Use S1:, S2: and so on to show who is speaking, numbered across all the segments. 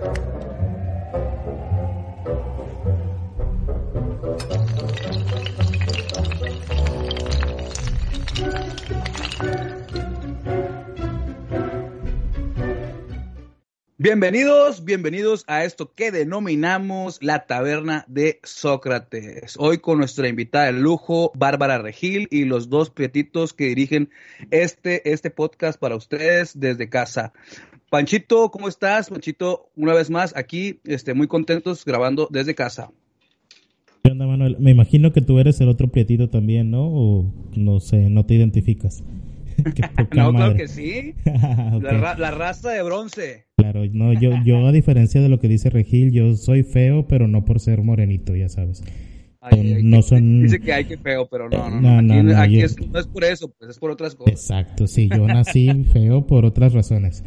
S1: Thank you. Bienvenidos, bienvenidos a esto que denominamos la taberna de Sócrates. Hoy con nuestra invitada de lujo, Bárbara Regil, y los dos prietitos que dirigen este, este podcast para ustedes desde casa. Panchito, ¿cómo estás? Panchito, una vez más aquí, este, muy contentos grabando desde casa.
S2: ¿Qué onda, Manuel? Me imagino que tú eres el otro prietito también, ¿no? O no sé, no te identificas.
S1: no, claro que sí. la, la, raza de bronce.
S2: Claro, no, yo, yo a diferencia de lo que dice Regil, yo soy feo, pero no por ser morenito, ya sabes.
S1: no son... Dice que hay que feo, pero no, no, no. no aquí, es, no es por eso, pues es por otras cosas.
S2: Exacto, sí, yo nací feo por otras razones.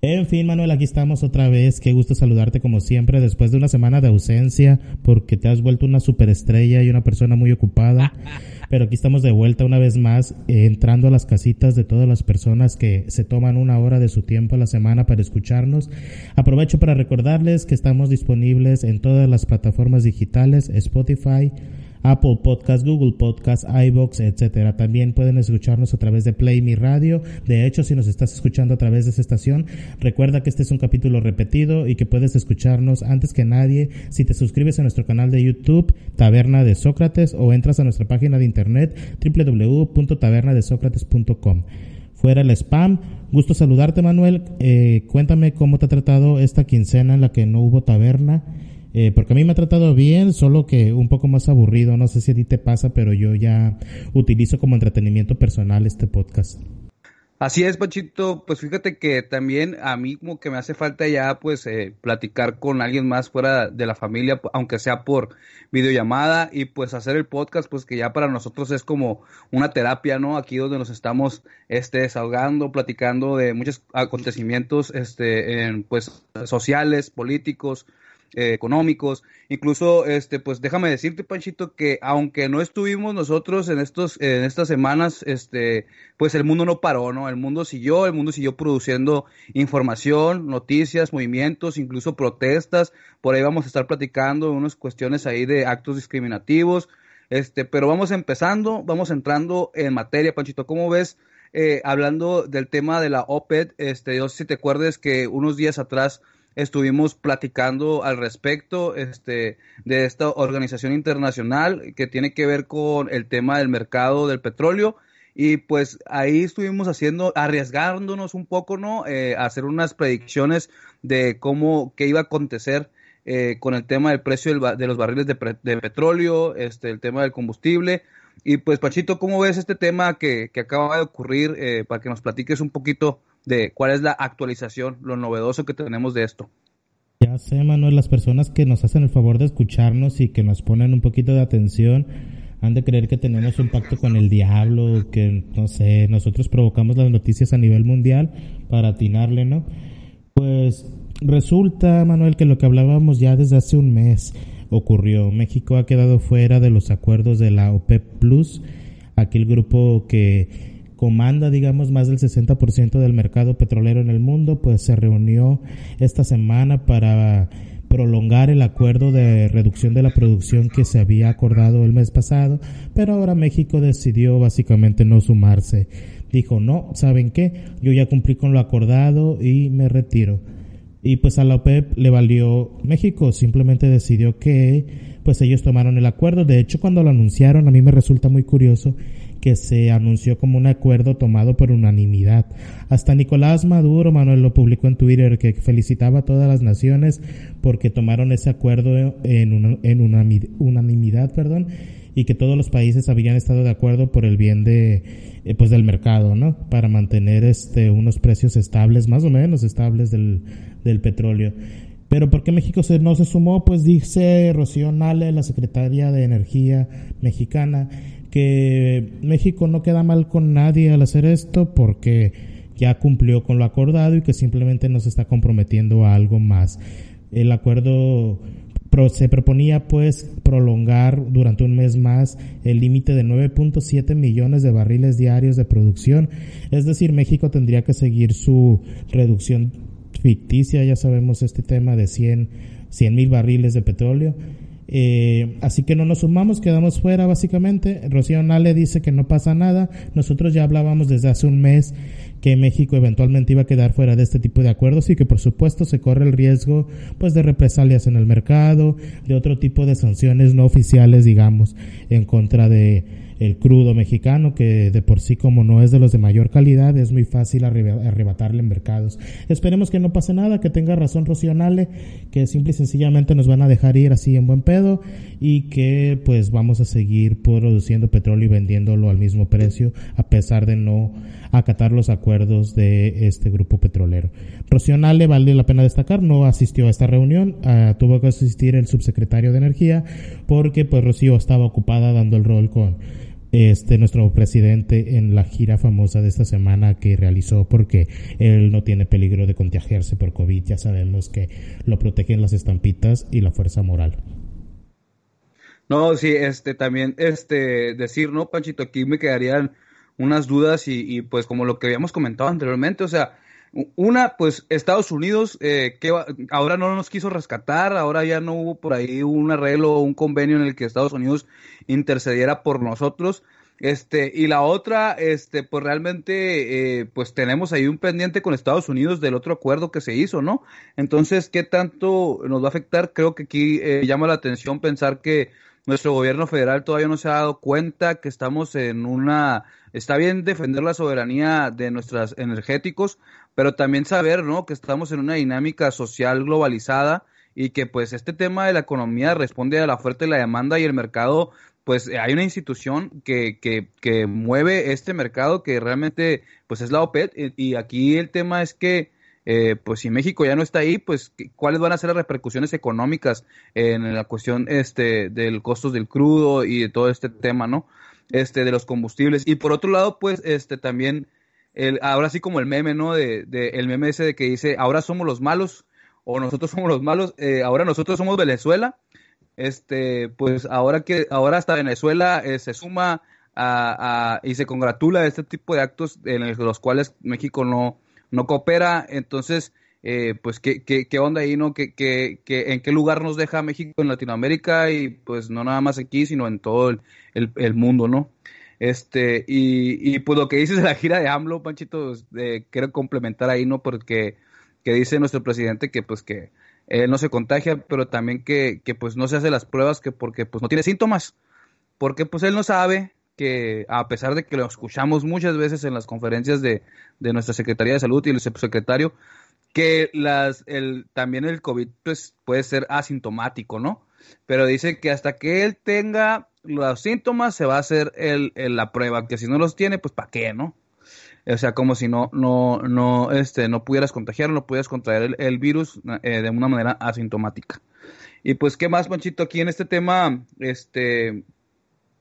S2: En fin, Manuel, aquí estamos otra vez. Qué gusto saludarte como siempre después de una semana de ausencia porque te has vuelto una superestrella y una persona muy ocupada. Pero aquí estamos de vuelta una vez más, eh, entrando a las casitas de todas las personas que se toman una hora de su tiempo a la semana para escucharnos. Aprovecho para recordarles que estamos disponibles en todas las plataformas digitales, Spotify, Apple Podcast, Google Podcast, iBox, etcétera. También pueden escucharnos a través de Play Mi Radio. De hecho, si nos estás escuchando a través de esa estación, recuerda que este es un capítulo repetido y que puedes escucharnos antes que nadie si te suscribes a nuestro canal de YouTube Taberna de Sócrates o entras a nuestra página de internet www.tabernadesócrates.com. Fuera el spam. Gusto saludarte, Manuel. Eh, cuéntame cómo te ha tratado esta quincena en la que no hubo taberna eh, porque a mí me ha tratado bien, solo que un poco más aburrido. No sé si a ti te pasa, pero yo ya utilizo como entretenimiento personal este podcast.
S1: Así es, Pachito. Pues fíjate que también a mí como que me hace falta ya pues eh, platicar con alguien más fuera de la familia, aunque sea por videollamada y pues hacer el podcast, pues que ya para nosotros es como una terapia, ¿no? Aquí donde nos estamos este, desahogando, platicando de muchos acontecimientos este, en, pues sociales, políticos, eh, económicos. Incluso, este, pues déjame decirte, Panchito, que aunque no estuvimos nosotros en estos, en estas semanas, este, pues el mundo no paró, ¿no? El mundo siguió, el mundo siguió produciendo información, noticias, movimientos, incluso protestas. Por ahí vamos a estar platicando unas cuestiones ahí de actos discriminativos. Este, pero vamos empezando, vamos entrando en materia, Panchito. ¿Cómo ves? Eh, hablando del tema de la OPED, este, yo si te acuerdes que unos días atrás estuvimos platicando al respecto este, de esta organización internacional que tiene que ver con el tema del mercado del petróleo. Y pues ahí estuvimos haciendo, arriesgándonos un poco, ¿no? Eh, hacer unas predicciones de cómo, qué iba a acontecer eh, con el tema del precio de los barriles de, petróleo, este, el tema del combustible. Y pues, Pachito, ¿cómo ves este tema que, que acaba de ocurrir? Eh, para que nos platiques un poquito de cuál es la actualización, lo novedoso que tenemos de esto.
S2: Ya sé, Manuel, las personas que nos hacen el favor de escucharnos y que nos ponen un poquito de atención han de creer que tenemos un pacto con el diablo, que no sé, nosotros provocamos las noticias a nivel mundial para atinarle, ¿no? Pues resulta, Manuel, que lo que hablábamos ya desde hace un mes ocurrió. México ha quedado fuera de los acuerdos de la OPEP Plus, aquel grupo que comanda, digamos, más del 60% del mercado petrolero en el mundo, pues se reunió esta semana para prolongar el acuerdo de reducción de la producción que se había acordado el mes pasado, pero ahora México decidió básicamente no sumarse. Dijo, no, ¿saben qué? Yo ya cumplí con lo acordado y me retiro. Y pues a la OPEP le valió México, simplemente decidió que pues ellos tomaron el acuerdo. De hecho, cuando lo anunciaron, a mí me resulta muy curioso que se anunció como un acuerdo tomado por unanimidad. Hasta Nicolás Maduro, Manuel, lo publicó en Twitter, que felicitaba a todas las naciones porque tomaron ese acuerdo en, en unanimidad, perdón, y que todos los países habían estado de acuerdo por el bien de, eh, pues del mercado, ¿no? Para mantener este, unos precios estables, más o menos estables del, del petróleo. Pero ¿por qué México se, no se sumó? Pues dice Rocío Nale, la secretaria de Energía mexicana, que México no queda mal con nadie al hacer esto porque ya cumplió con lo acordado y que simplemente no se está comprometiendo a algo más. El acuerdo se proponía pues prolongar durante un mes más el límite de 9.7 millones de barriles diarios de producción, es decir, México tendría que seguir su reducción ficticia, ya sabemos este tema de 100 mil barriles de petróleo. Eh, así que no nos sumamos, quedamos fuera básicamente. Rocío Nale dice que no pasa nada. Nosotros ya hablábamos desde hace un mes que México eventualmente iba a quedar fuera de este tipo de acuerdos y que por supuesto se corre el riesgo pues de represalias en el mercado, de otro tipo de sanciones no oficiales, digamos, en contra de el crudo mexicano, que de por sí como no es de los de mayor calidad, es muy fácil arrebatarle en mercados. Esperemos que no pase nada, que tenga razón Rocío que simple y sencillamente nos van a dejar ir así en buen pedo y que pues vamos a seguir produciendo petróleo y vendiéndolo al mismo precio a pesar de no acatar los acuerdos de este grupo petrolero. Rocío vale la pena destacar, no asistió a esta reunión, ah, tuvo que asistir el subsecretario de Energía porque pues Rocío estaba ocupada dando el rol con este nuestro presidente en la gira famosa de esta semana que realizó porque él no tiene peligro de contagiarse por COVID, ya sabemos que lo protegen las estampitas y la fuerza moral.
S1: No, sí, este también este decir, ¿no, Panchito? Aquí me quedarían unas dudas y, y pues como lo que habíamos comentado anteriormente, o sea, una, pues Estados Unidos, eh, que ahora no nos quiso rescatar, ahora ya no hubo por ahí un arreglo o un convenio en el que Estados Unidos intercediera por nosotros. Este, y la otra, este, pues realmente, eh, pues tenemos ahí un pendiente con Estados Unidos del otro acuerdo que se hizo, ¿no? Entonces, ¿qué tanto nos va a afectar? Creo que aquí eh, llama la atención pensar que nuestro gobierno federal todavía no se ha dado cuenta que estamos en una, está bien defender la soberanía de nuestros energéticos, pero también saber, ¿no? Que estamos en una dinámica social globalizada y que pues este tema de la economía responde a la oferta y la demanda y el mercado, pues hay una institución que, que, que mueve este mercado que realmente pues es la OPED y, aquí el tema es que eh, pues si México ya no está ahí, pues cuáles van a ser las repercusiones económicas en la cuestión este del costos del crudo y de todo este tema, ¿no? Este de los combustibles. Y por otro lado, pues este también ahora sí como el meme, ¿no? De, el meme ese de que dice, ahora somos los malos, o nosotros somos los malos, eh, ahora nosotros somos Venezuela, este, pues ahora que, ahora hasta Venezuela eh, se suma a, y se congratula de este tipo de actos en los cuales México no, no coopera, entonces, eh, pues, ¿qué, ¿qué, qué, onda ahí, no? ¿Qué, qué, en qué lugar nos deja México en Latinoamérica? Y pues no nada más aquí, sino en todo el, el mundo, ¿no? Este, y, y pues lo que dices de la gira de AMLO, Panchito, eh, quiero complementar ahí, ¿no? Porque que dice nuestro presidente que pues que él no se contagia, pero también que, que pues no se hace las pruebas que porque pues no tiene síntomas, porque pues él no sabe que a pesar de que lo escuchamos muchas veces en las conferencias de, de nuestra Secretaría de Salud y el subsecretario, que las, el, también el COVID pues, puede ser asintomático, ¿no? Pero dice que hasta que él tenga los síntomas se va a hacer el, la prueba, que si no los tiene, pues ¿para qué, no? O sea, como si no, no, no, este, no pudieras contagiarlo, no pudieras contraer el, virus eh, de una manera asintomática. Y pues, ¿qué más, Panchito? Aquí en este tema, este,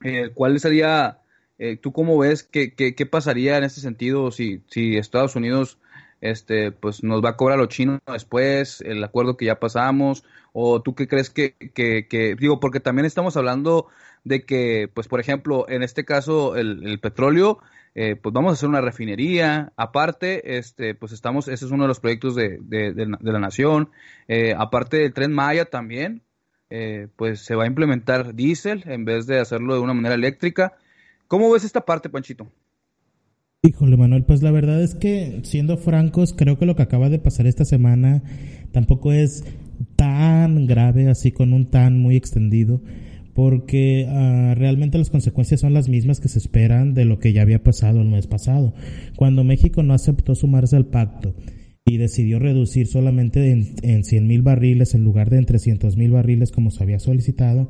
S1: eh, ¿cuál sería, eh, tú cómo ves, qué, qué, qué, pasaría en este sentido si, si Estados Unidos, este, pues nos va a cobrar los chinos después, el acuerdo que ya pasamos, o tú qué crees que, que, que digo, porque también estamos hablando de que, pues, por ejemplo, en este caso, el, petróleo, eh, pues vamos a hacer una refinería. Aparte, este, pues estamos, ese es uno de los proyectos de, la nación. Eh, aparte del tren Maya también, eh, pues se va a implementar diésel en vez de hacerlo de una manera eléctrica. ¿Cómo ves esta parte, Panchito?
S2: Híjole, Manuel, pues la verdad es que, siendo francos, creo que lo que acaba de pasar esta semana tampoco es tan grave, así con un tan muy extendido porque ah, realmente las consecuencias son las mismas que se esperan de lo que ya había pasado el mes pasado. Cuando México no aceptó sumarse al pacto y decidió reducir solamente en, en 100 mil barriles en lugar de en 300 mil barriles como se había solicitado,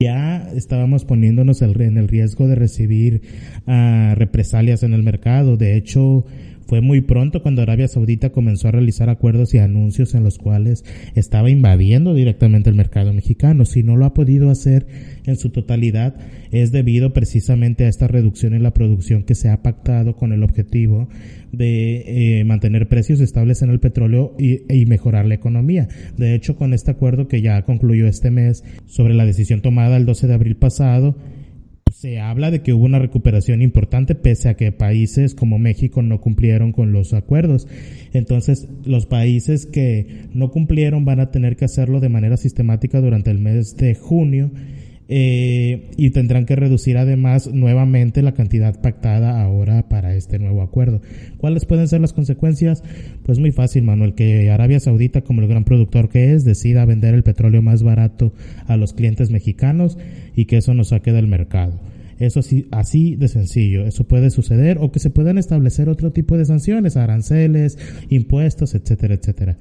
S2: ya estábamos poniéndonos en el riesgo de recibir uh, represalias en el mercado. De hecho, fue muy pronto cuando Arabia Saudita comenzó a realizar acuerdos y anuncios en los cuales estaba invadiendo directamente el mercado mexicano. Si no lo ha podido hacer en su totalidad, es debido precisamente a esta reducción en la producción que se ha pactado con el objetivo de eh, mantener precios estables en el petróleo y, y, mejorar la economía. De hecho, con este acuerdo que ya concluyó este mes sobre la decisión tomada el 12 de abril pasado, se habla de que hubo una recuperación importante pese a que países como México no cumplieron con los acuerdos. Entonces, los países que no cumplieron van a tener que hacerlo de manera sistemática durante el mes de junio eh, y tendrán que reducir además nuevamente la cantidad pactada ahora para este nuevo acuerdo. ¿Cuáles pueden ser las consecuencias? Pues muy fácil, Manuel, que Arabia Saudita, como el gran productor que es, decida vender el petróleo más barato a los clientes mexicanos y que eso nos saque del mercado. Eso sí, así de sencillo. Eso puede suceder o que se puedan establecer otro tipo de sanciones, aranceles, impuestos, etcétera, etcétera.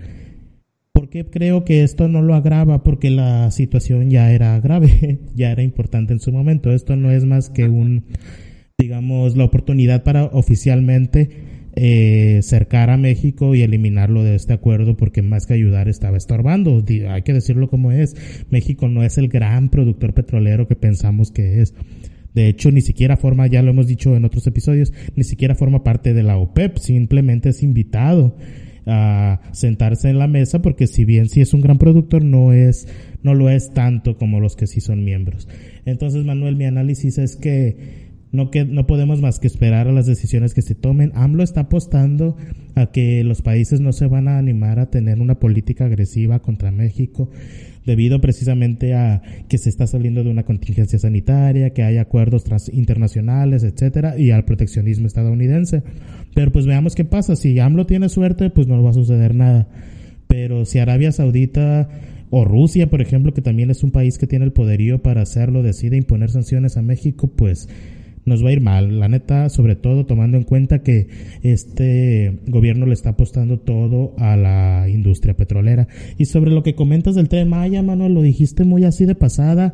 S2: ¿Por qué creo que esto no lo agrava? Porque la situación ya era grave, ya era importante en su momento. Esto no es más que un, digamos, la oportunidad para oficialmente eh, cercar a México y eliminarlo de este acuerdo porque más que ayudar estaba estorbando. Hay que decirlo como es. México no es el gran productor petrolero que pensamos que es. De hecho, ni siquiera forma, ya lo hemos dicho en otros episodios, ni siquiera forma parte de la OPEP, simplemente es invitado a sentarse en la mesa porque si bien sí es un gran productor no es no lo es tanto como los que sí son miembros. Entonces, Manuel, mi análisis es que no, que no podemos más que esperar a las decisiones que se tomen. AMLO está apostando a que los países no se van a animar a tener una política agresiva contra México debido precisamente a que se está saliendo de una contingencia sanitaria, que hay acuerdos internacionales, etcétera, y al proteccionismo estadounidense. Pero pues veamos qué pasa. Si AMLO tiene suerte, pues no va a suceder nada. Pero si Arabia Saudita o Rusia, por ejemplo, que también es un país que tiene el poderío para hacerlo, decide imponer sanciones a México, pues nos va a ir mal. La neta, sobre todo tomando en cuenta que este gobierno le está apostando todo a la industria petrolera. Y sobre lo que comentas del tren Maya, Manuel, lo dijiste muy así de pasada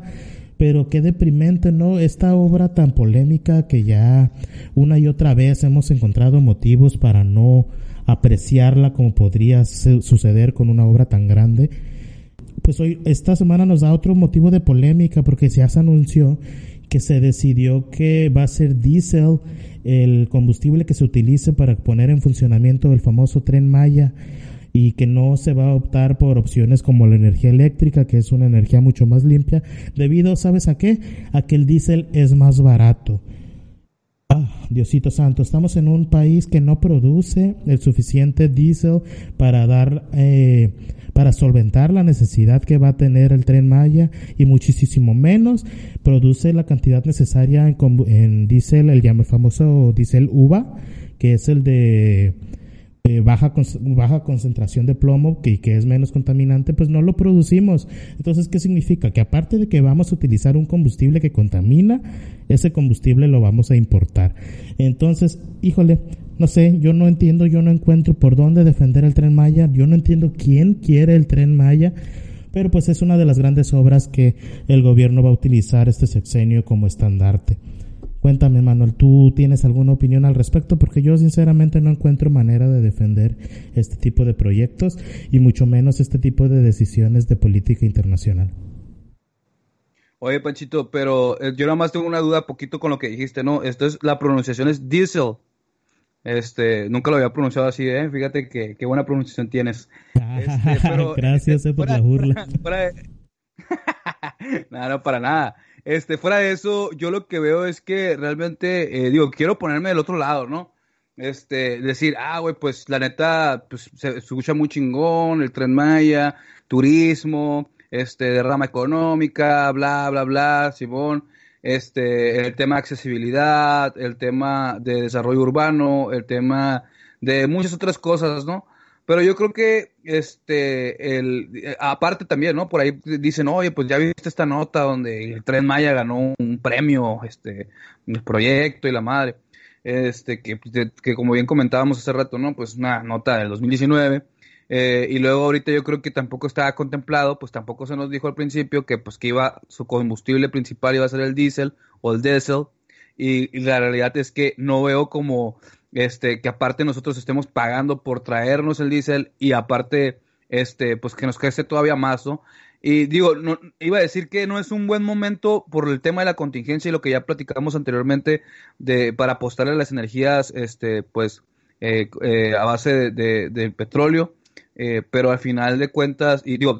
S2: pero qué deprimente, ¿no? Esta obra tan polémica que ya una y otra vez hemos encontrado motivos para no apreciarla como podría suceder con una obra tan grande. Pues hoy, esta semana nos da otro motivo de polémica porque ya se anunció que se decidió que va a ser diésel el combustible que se utilice para poner en funcionamiento el famoso tren Maya y que no se va a optar por opciones como la energía eléctrica, que es una energía mucho más limpia, debido, ¿sabes a qué? A que el diésel es más barato. Ah, Diosito Santo, estamos en un país que no produce el suficiente diésel para dar eh, para solventar la necesidad que va a tener el tren Maya y muchísimo menos produce la cantidad necesaria en, en diésel, el famoso diésel UVA, que es el de baja, baja concentración de plomo que, que es menos contaminante, pues no lo producimos. Entonces, ¿qué significa? Que aparte de que vamos a utilizar un combustible que contamina, ese combustible lo vamos a importar. Entonces, híjole, no sé, yo no entiendo, yo no encuentro por dónde defender el tren Maya, yo no entiendo quién quiere el tren Maya, pero pues es una de las grandes obras que el gobierno va a utilizar este sexenio como estandarte. Cuéntame, Manuel, ¿tú tienes alguna opinión al respecto? Porque yo sinceramente no encuentro manera de defender este tipo de proyectos y mucho menos este tipo de decisiones de política internacional.
S1: Oye, Panchito, pero eh, yo nada más tengo una duda poquito con lo que dijiste, ¿no? Esto es, la pronunciación es diesel. Este, nunca lo había pronunciado así, ¿eh? Fíjate que qué buena pronunciación tienes.
S2: Este, Gracias eh, por la burla.
S1: no, no, para nada. Este, fuera de eso, yo lo que veo es que realmente, eh, digo, quiero ponerme del otro lado, ¿no? Este, decir, ah, güey, pues la neta, pues se, escucha muy chingón, el tren Maya, turismo, este, derrama económica, bla, bla, bla, Simón este, el tema de accesibilidad, el tema de desarrollo urbano, el tema de muchas otras cosas, ¿no? Pero yo creo que, este, el, aparte también, ¿no? Por ahí dicen, oye, pues ya viste esta nota donde el Tren Maya ganó un premio, este, el proyecto y la madre, este, que, que como bien comentábamos hace rato, ¿no? Pues una nota del 2019 eh, y luego ahorita yo creo que tampoco estaba contemplado, pues tampoco se nos dijo al principio que pues que iba su combustible principal iba a ser el diésel o el diésel y, la realidad es que no veo como este que aparte nosotros estemos pagando por traernos el diésel y aparte este pues que nos crece todavía más. Y digo, no, iba a decir que no es un buen momento por el tema de la contingencia y lo que ya platicamos anteriormente de para apostarle a las energías este pues eh, eh, a base de petróleo eh, pero al final de cuentas, y digo,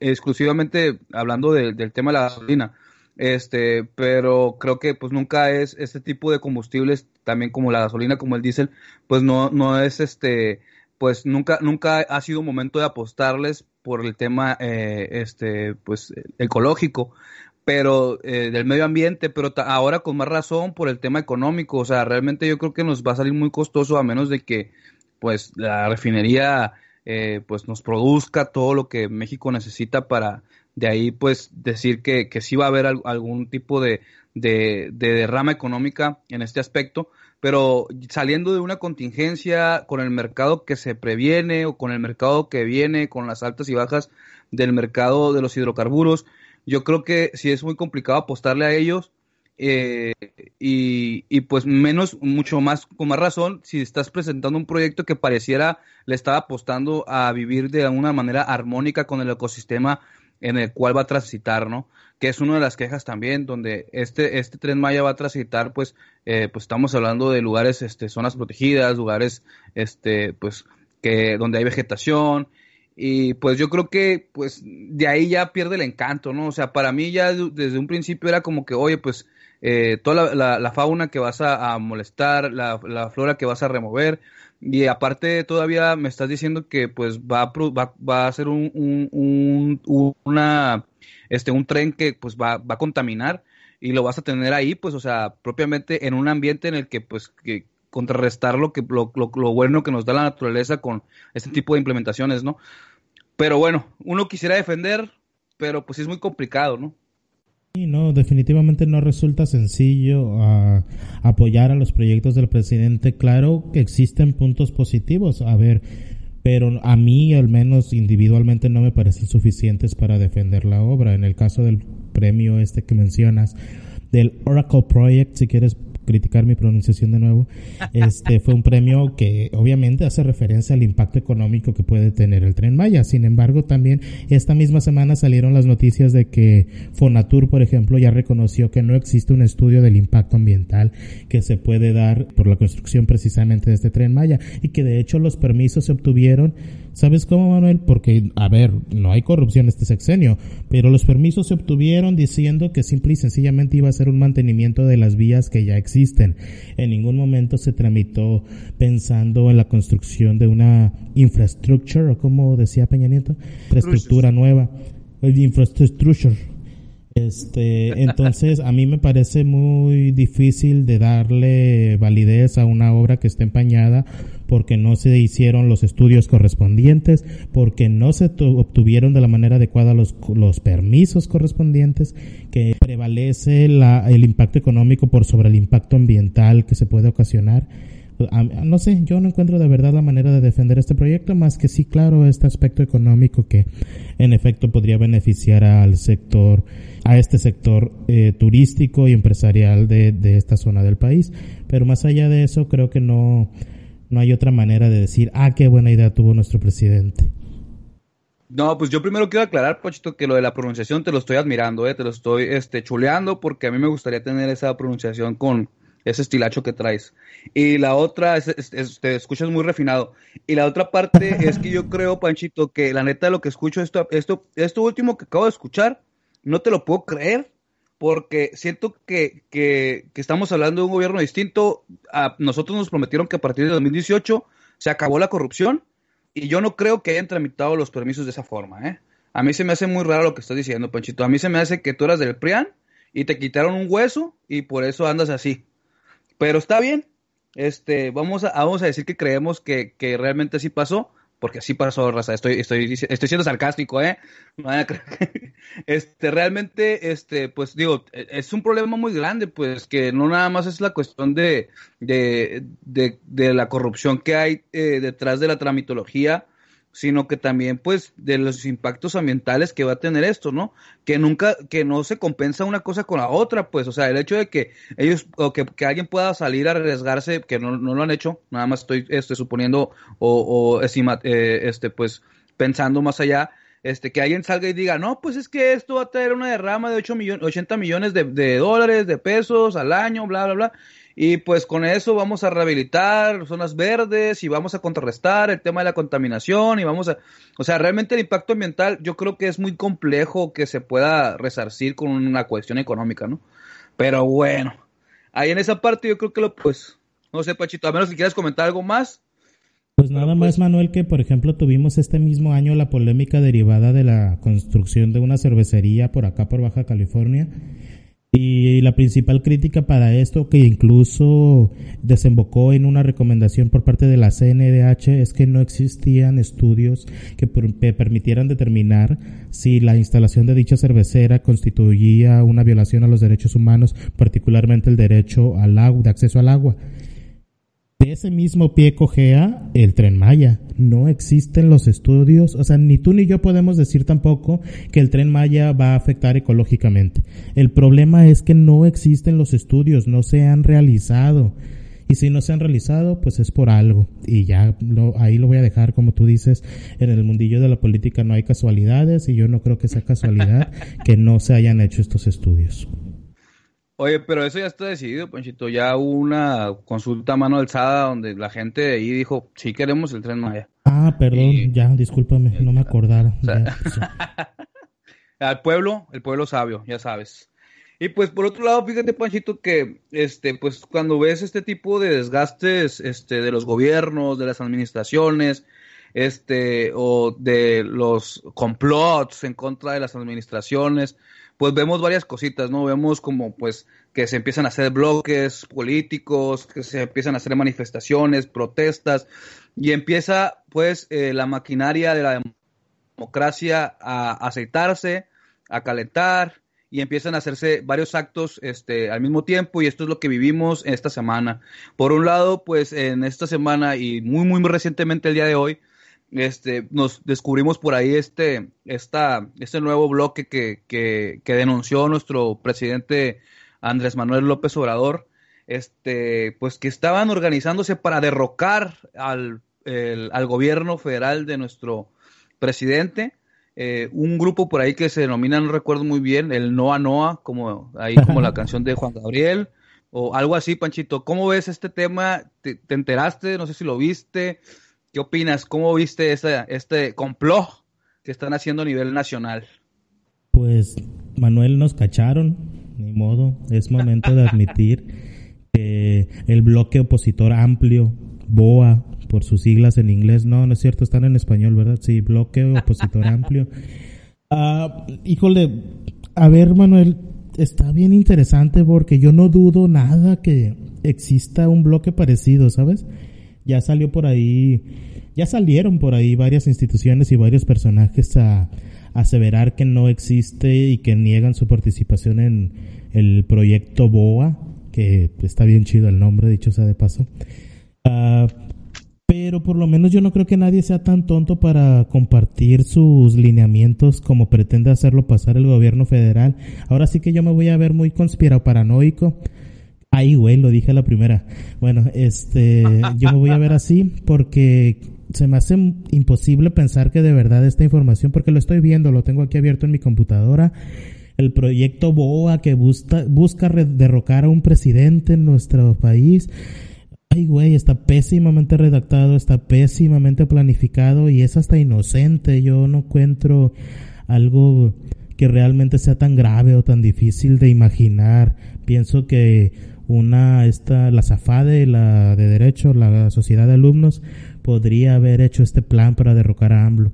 S1: exclusivamente hablando del tema de la gasolina, este, pero creo que pues nunca es este tipo de combustibles, también como la gasolina, como el diésel, pues no, no es este, pues nunca, nunca ha sido momento de apostarles por el tema, eh, este, pues ecológico, pero eh, del medio ambiente, pero ahora con más razón por el tema económico, o sea, realmente yo creo que nos va a salir muy costoso a menos de que, pues, la refinería, eh, pues, nos produzca todo lo que México necesita para de ahí pues decir que, que sí va a haber algún tipo de, de, derrama económica en este aspecto, pero saliendo de una contingencia con el mercado que se previene o con el mercado que viene, con las altas y bajas del mercado de los hidrocarburos, yo creo que sí es muy complicado apostarle a ellos eh, y, y, pues menos, mucho más, con más razón, si estás presentando un proyecto que pareciera le estaba apostando a vivir de una manera armónica con el ecosistema en el cual va a transitar, ¿no? Que es una de las quejas también, donde este, este tren Maya va a transitar, pues, eh, pues estamos hablando de lugares, este, zonas protegidas, lugares, este, pues, que, donde hay vegetación, y pues yo creo que, pues, de ahí ya pierde el encanto, ¿no? O sea, para mí ya desde un principio era como que, oye, pues, eh, toda la, fauna que vas a, molestar, la, flora que vas a remover, y aparte todavía me estás diciendo que pues va a, va, va a ser un, un, una, este, un tren que pues va, va a contaminar y lo vas a tener ahí, pues, o sea, propiamente en un ambiente en el que pues que contrarrestar lo que lo, lo, bueno que nos da la naturaleza con este tipo de implementaciones, ¿no? Pero bueno, uno quisiera defender, pero pues es muy complicado, ¿no?
S2: Sí, no, definitivamente no resulta sencillo ah, apoyar a los proyectos del presidente. Claro que existen puntos positivos, a ver, pero a mí al menos individualmente no me parecen suficientes para defender la obra. En el caso del premio este que mencionas, del Oracle Project, si quieres criticar mi pronunciación de nuevo, este fue un premio que obviamente hace referencia al impacto económico que puede tener el tren Maya. Sin embargo, también esta misma semana salieron las noticias de que Fonatur, por ejemplo, ya reconoció que no existe un estudio del impacto ambiental que se puede dar por la construcción precisamente de este tren Maya y que de hecho los permisos se obtuvieron ¿Sabes cómo, Manuel? Porque, a ver, no hay corrupción este sexenio, pero los permisos se obtuvieron diciendo que simple y sencillamente iba a ser un mantenimiento de las vías que ya existen. En ningún momento se tramitó pensando en la construcción de una infrastructure, o como decía Peña Nieto, infraestructura nueva. Infrastructure. Este, entonces a mí me parece muy difícil de darle validez a una obra que está empañada porque no se hicieron los estudios correspondientes, porque no se obtuvieron de la manera adecuada los, los permisos correspondientes, que prevalece la, el impacto económico por sobre el impacto ambiental que se puede ocasionar. No sé, yo no encuentro de verdad la manera de defender este proyecto, más que sí, claro, este aspecto económico que en efecto podría beneficiar al sector, a este sector eh, turístico y empresarial de, de esta zona del país. Pero más allá de eso, creo que no, no hay otra manera de decir, ah, qué buena idea tuvo nuestro presidente.
S1: No, pues yo primero quiero aclarar, Pochito, que lo de la pronunciación te lo estoy admirando, eh, te lo estoy este, chuleando, porque a mí me gustaría tener esa pronunciación con ese estilacho que traes. Y la otra, es, te escuchas muy refinado. Y la otra parte es que yo creo, Panchito, que la neta de lo que escucho, esto, esto, esto último que acabo de escuchar, no te lo puedo creer porque siento que, que, estamos hablando de un gobierno distinto. A nosotros nos prometieron que a partir de 2018 se acabó la corrupción y yo no creo que hayan tramitado los permisos de esa forma. ¿eh? A mí se me hace muy raro lo que estás diciendo, Panchito. A mí se me hace que tú eras del PRIAN y te quitaron un hueso y por eso andas así. Pero está bien. Este, vamos a, vamos a decir que creemos que, que realmente así pasó porque así pasó, raza, estoy, estoy, estoy siendo sarcástico, ¿eh? Este, realmente, este, pues digo, e, es un problema muy grande, pues que no nada más es la cuestión de, de, de, la corrupción que hay eh, detrás de la tramitología, sino que también pues de los impactos ambientales que va a tener esto, ¿no? Que nunca, que no se compensa una cosa con la otra, pues, o sea, el hecho de que ellos, o que, alguien pueda salir a arriesgarse, que no, no, lo han hecho, nada más estoy este, suponiendo o, o eh, este, pues, pensando más allá, este, que alguien salga y diga, no, pues es que esto va a tener una derrama de 8 millones, 80 millones de, de dólares, de pesos al año, bla, bla, bla, Y pues con eso vamos a rehabilitar zonas verdes y vamos a contrarrestar el tema de la contaminación y vamos a... O sea, realmente el impacto ambiental yo creo que es muy complejo que se pueda resarcir con una cuestión económica, ¿no? Pero bueno, ahí en esa parte yo creo que lo pues... No sé, Pachito, a menos si quieres comentar algo más.
S2: Pues nada más, pues Manuel, que por ejemplo tuvimos este mismo año la polémica derivada de la construcción de una cervecería por acá, por Baja California y la principal crítica para esto, que incluso desembocó en una recomendación por parte de la CNDH, es que no existían estudios que permitieran determinar si la instalación de dicha cervecera constituía una violación a los derechos humanos, particularmente el derecho al agua, de acceso al agua. De ese mismo pie cojea el tren Maya. No existen los estudios, o sea, ni tú ni yo podemos decir tampoco que el tren Maya va a afectar ecológicamente. El problema es que no existen los estudios, no se han realizado. Y si no se han realizado, pues es por algo. Y ya ahí lo voy a dejar, como tú dices, en el mundillo de la política no hay casualidades y yo no creo que sea casualidad que no se hayan hecho estos estudios.
S1: Oye, pero eso ya está decidido, Panchito. Ya hubo una consulta a mano alzada donde la gente de ahí dijo, sí queremos el tren Maya.
S2: Ah, perdón, ya, discúlpame, no me acordara.
S1: al pueblo, el pueblo sabio, ya sabes. Y pues por otro lado, fíjate, Panchito, que este, pues cuando ves este tipo de desgastes este, de los gobiernos, de las administraciones, este, o de los complots en contra de las administraciones, pues vemos varias cositas, ¿no? Vemos como pues que se empiezan a hacer bloques políticos, que se empiezan a hacer manifestaciones, protestas, y empieza pues eh, la maquinaria de la democracia a aceitarse, a calentar, y empiezan a hacerse varios actos este, al mismo tiempo y esto es lo que vivimos esta semana. Por un lado, pues en esta semana y muy, muy recientemente el día de hoy, este, nos descubrimos por ahí este, esta, este nuevo bloque que, que, denunció nuestro presidente Andrés Manuel López Obrador, este, pues que estaban organizándose para derrocar al, al gobierno federal de nuestro presidente. Eh, un grupo por ahí que se denomina, no recuerdo muy bien, el Noa Noa, como ahí como la canción de Juan Gabriel, o algo así, Panchito. ¿Cómo ves este tema? ¿Te, te enteraste? No sé si lo viste. ¿Qué opinas? ¿Cómo viste este, este complot que están haciendo a nivel nacional?
S2: Pues Manuel nos cacharon, ni modo, es momento de admitir que el bloque opositor amplio, BOA, por sus siglas en inglés, no, no es cierto, están en español, ¿verdad? Sí, bloque opositor amplio. Uh, híjole, a ver Manuel, está bien interesante porque yo no dudo nada que exista un bloque parecido, ¿sabes? Ya salió por ahí, ya salieron por ahí varias instituciones y varios personajes a, aseverar que no existe y que niegan su participación en el proyecto BOA, que está bien chido el nombre, dicho sea de paso. Ah, pero por lo menos yo no creo que nadie sea tan tonto para compartir sus lineamientos como pretende hacerlo pasar el gobierno federal. Ahora sí que yo me voy a ver muy conspirado paranoico Ay, güey, lo dije a la primera. Bueno, este, yo me voy a ver así porque se me hace imposible pensar que de verdad esta información, porque lo estoy viendo, lo tengo aquí abierto en mi computadora, el proyecto BOA que busca, busca derrocar a un presidente en nuestro país. Ay, güey, está pésimamente redactado, está pésimamente planificado y es hasta inocente. Yo no encuentro algo que realmente sea tan grave o tan difícil de imaginar. Pienso que una esta la SAFADE, la de derecho, la sociedad de alumnos podría haber hecho este plan para derrocar a AMLO.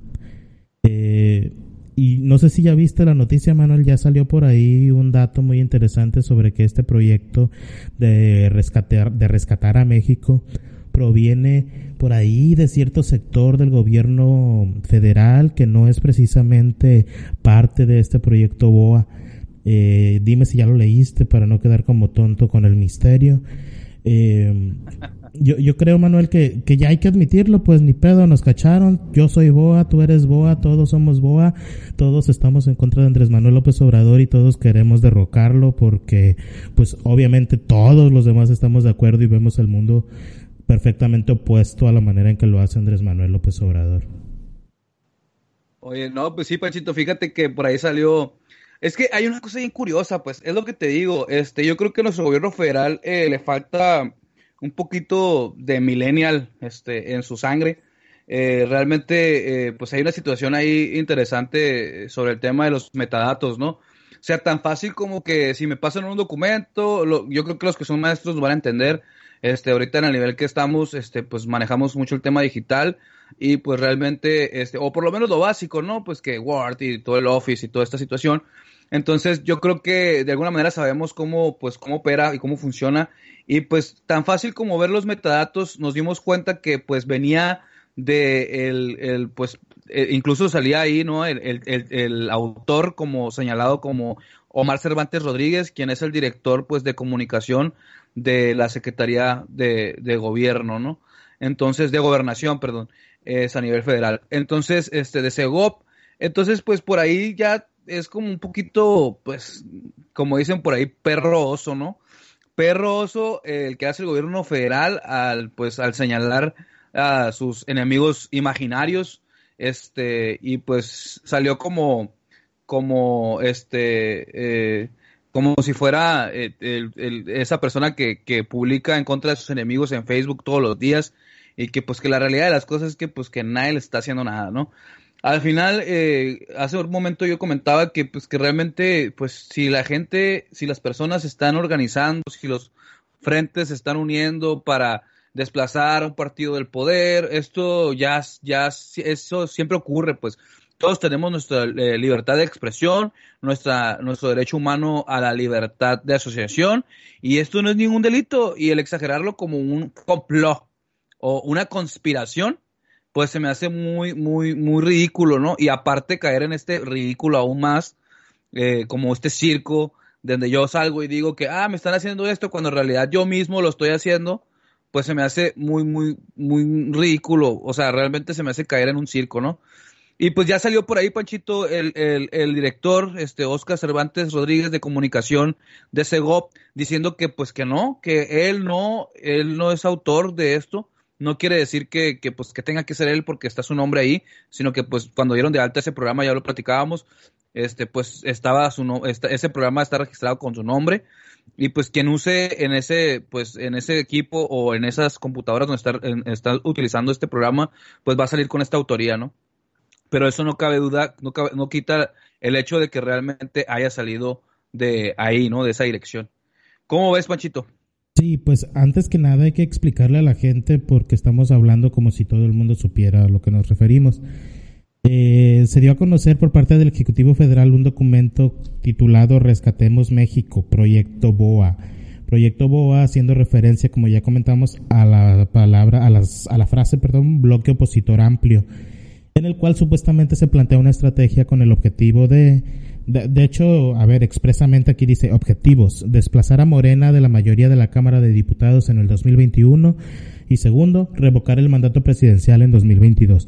S2: Eh, y no sé si ya viste la noticia, Manuel, ya salió por ahí un dato muy interesante sobre que este proyecto de rescatar, de rescatar a México proviene por ahí de cierto sector del gobierno federal que no es precisamente parte de este proyecto BOA. Eh, dime si ya lo leíste para no quedar como tonto con el misterio. Eh, yo, creo, Manuel, que, que ya hay que admitirlo, pues ni pedo, nos cacharon. Yo soy Boa, tú eres Boa, todos somos Boa, todos estamos en contra de Andrés Manuel López Obrador y todos queremos derrocarlo porque, pues obviamente todos los demás estamos de acuerdo y vemos el mundo perfectamente opuesto a la manera en que lo hace Andrés Manuel López Obrador.
S1: Oye, no, pues sí, Pachito, fíjate que por ahí salió Es que hay una cosa bien curiosa, pues, es lo que te digo. Este, yo creo que a nuestro gobierno federal eh, le falta un poquito de millennial este, en su sangre. Eh, realmente, eh, pues hay una situación ahí interesante sobre el tema de los metadatos, ¿no? O sea, tan fácil como que si me pasan un documento, yo creo que los que son maestros van a entender. Este, ahorita en el nivel que estamos, este, pues manejamos mucho el tema digital y pues realmente, este, o por lo menos lo básico, ¿no? Pues que Word y todo el Office y toda esta situación. Entonces, yo creo que de alguna manera sabemos cómo, pues, cómo opera y cómo funciona. Y pues, tan fácil como ver los metadatos, nos dimos cuenta que pues venía de el, el pues, eh, incluso salía ahí, ¿no? El, el, el, autor como señalado como Omar Cervantes Rodríguez, quien es el director, pues, de comunicación de la Secretaría de, de Gobierno, ¿no? Entonces, de Gobernación, perdón, es a nivel federal. Entonces, este, de Segop, entonces, pues, por ahí ya es como un poquito, pues, como dicen por ahí, perro oso, ¿no? Perro oso, el que hace el gobierno federal al, pues, al señalar a sus enemigos imaginarios, este, y pues salió como, como, este, eh, como si fuera eh, esa persona que, que, publica en contra de sus enemigos en Facebook todos los días y que pues que la realidad de las cosas es que pues que nadie le está haciendo nada, ¿no? Al final, eh, hace un momento yo comentaba que pues que realmente pues si la gente, si las personas están organizando, si los frentes se están uniendo para desplazar a un partido del poder, esto ya, ya, eso siempre ocurre, pues. Todos tenemos nuestra eh, libertad de expresión, nuestra, nuestro derecho humano a la libertad de asociación, y esto no es ningún delito, y el exagerarlo como un complot o una conspiración, pues se me hace muy, muy, muy ridículo, ¿no? Y aparte caer en este ridículo aún más, eh, como este circo, donde yo salgo y digo que, ah, me están haciendo esto, cuando en realidad yo mismo lo estoy haciendo, pues se me hace muy, muy, muy ridículo. O sea, realmente se me hace caer en un circo, ¿no? Y pues ya salió por ahí, Panchito, el, el, el director, este Oscar Cervantes Rodríguez de comunicación de Segop, diciendo que pues que no, que él no, él no es autor de esto. No quiere decir que, que, pues que tenga que ser él porque está su nombre ahí, sino que pues cuando dieron de alta ese programa ya lo platicábamos, este pues estaba su no, ese programa está registrado con su nombre y pues quien use en ese pues en ese equipo o en esas computadoras donde está, utilizando este programa pues va a salir con esta autoría no pero eso no cabe duda no no quita el hecho de que realmente haya salido de ahí no de esa dirección. Cómo ves Panchito
S2: Sí, pues antes que nada hay que explicarle a la gente porque estamos hablando como si todo el mundo supiera a lo que nos referimos. Eh, se dio a conocer por parte del Ejecutivo Federal un documento titulado Rescatemos México, Proyecto BOA. Proyecto BOA haciendo referencia, como ya comentamos, a la palabra, a, las, a la frase, perdón, bloque opositor amplio, en el cual supuestamente se plantea una estrategia con el objetivo de, de, de hecho, a ver, expresamente aquí dice objetivos, desplazar a Morena de la mayoría de la Cámara de Diputados en el 2021 y segundo, revocar el mandato presidencial en 2022.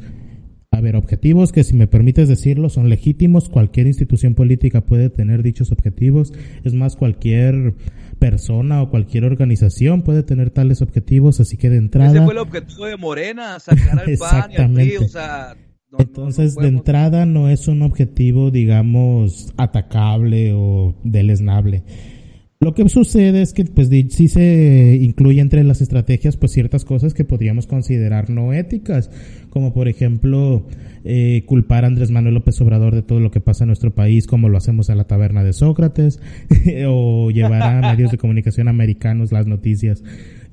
S2: A ver, objetivos que si me permites decirlo son legítimos, cualquier institución política puede tener dichos objetivos, es más, cualquier persona o cualquier organización puede tener tales objetivos, así que de entrada...
S1: Ese fue el objetivo de Morena, sacar al PAN y al PRI, o sea...
S2: Entonces, de entrada no es un objetivo, digamos, atacable o deleznable. Lo que sucede es que pues sí se incluye entre las estrategias pues ciertas cosas que podríamos considerar no éticas, como por ejemplo eh, culpar a Andrés Manuel López Obrador de todo lo que pasa en nuestro país, como lo hacemos en la taberna de Sócrates, o llevar a medios de comunicación americanos las noticias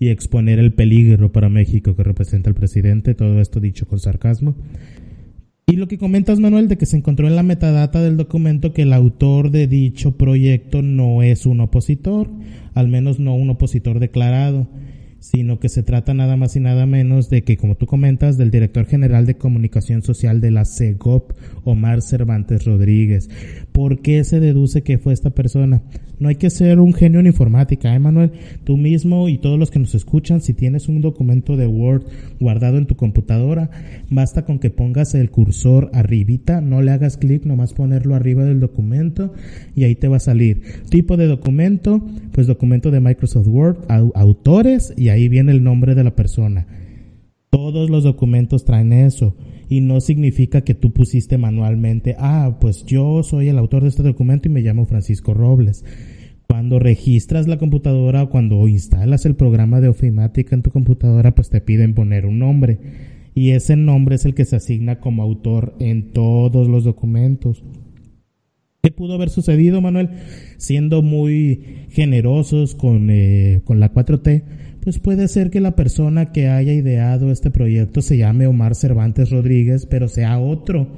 S2: y exponer el peligro para México que representa el presidente, todo esto dicho con sarcasmo. Y lo que comentas, Manuel, de que se encontró en la metadata del documento que el autor de dicho proyecto no es un opositor, al menos no un opositor declarado, sino que se trata nada más y nada menos de que, como tú comentas, del director general de comunicación social de la CEGOP, Omar Cervantes Rodríguez. ¿Por qué se deduce que fue esta persona? No hay que ser un genio en informática, ¿eh, Manuel? Tú mismo y todos los que nos escuchan, si tienes un documento de Word guardado en tu computadora, basta con que pongas el cursor arribita, no le hagas clic, nomás ponerlo arriba del documento y ahí te va a salir. Tipo de documento, pues documento de Microsoft Word, autores y ahí viene el nombre de la persona. Todos los documentos traen eso y no significa que tú pusiste manualmente, ah, pues yo soy el autor de este documento y me llamo Francisco Robles. Cuando registras la computadora o cuando instalas el programa de ofimática en tu computadora, pues te piden poner un nombre y ese nombre es el que se asigna como autor en todos los documentos. ¿Qué pudo haber sucedido, Manuel? Siendo muy generosos con, eh, con la 4T, pues puede ser que la persona que haya ideado este proyecto se llame Omar Cervantes Rodríguez, pero sea otro.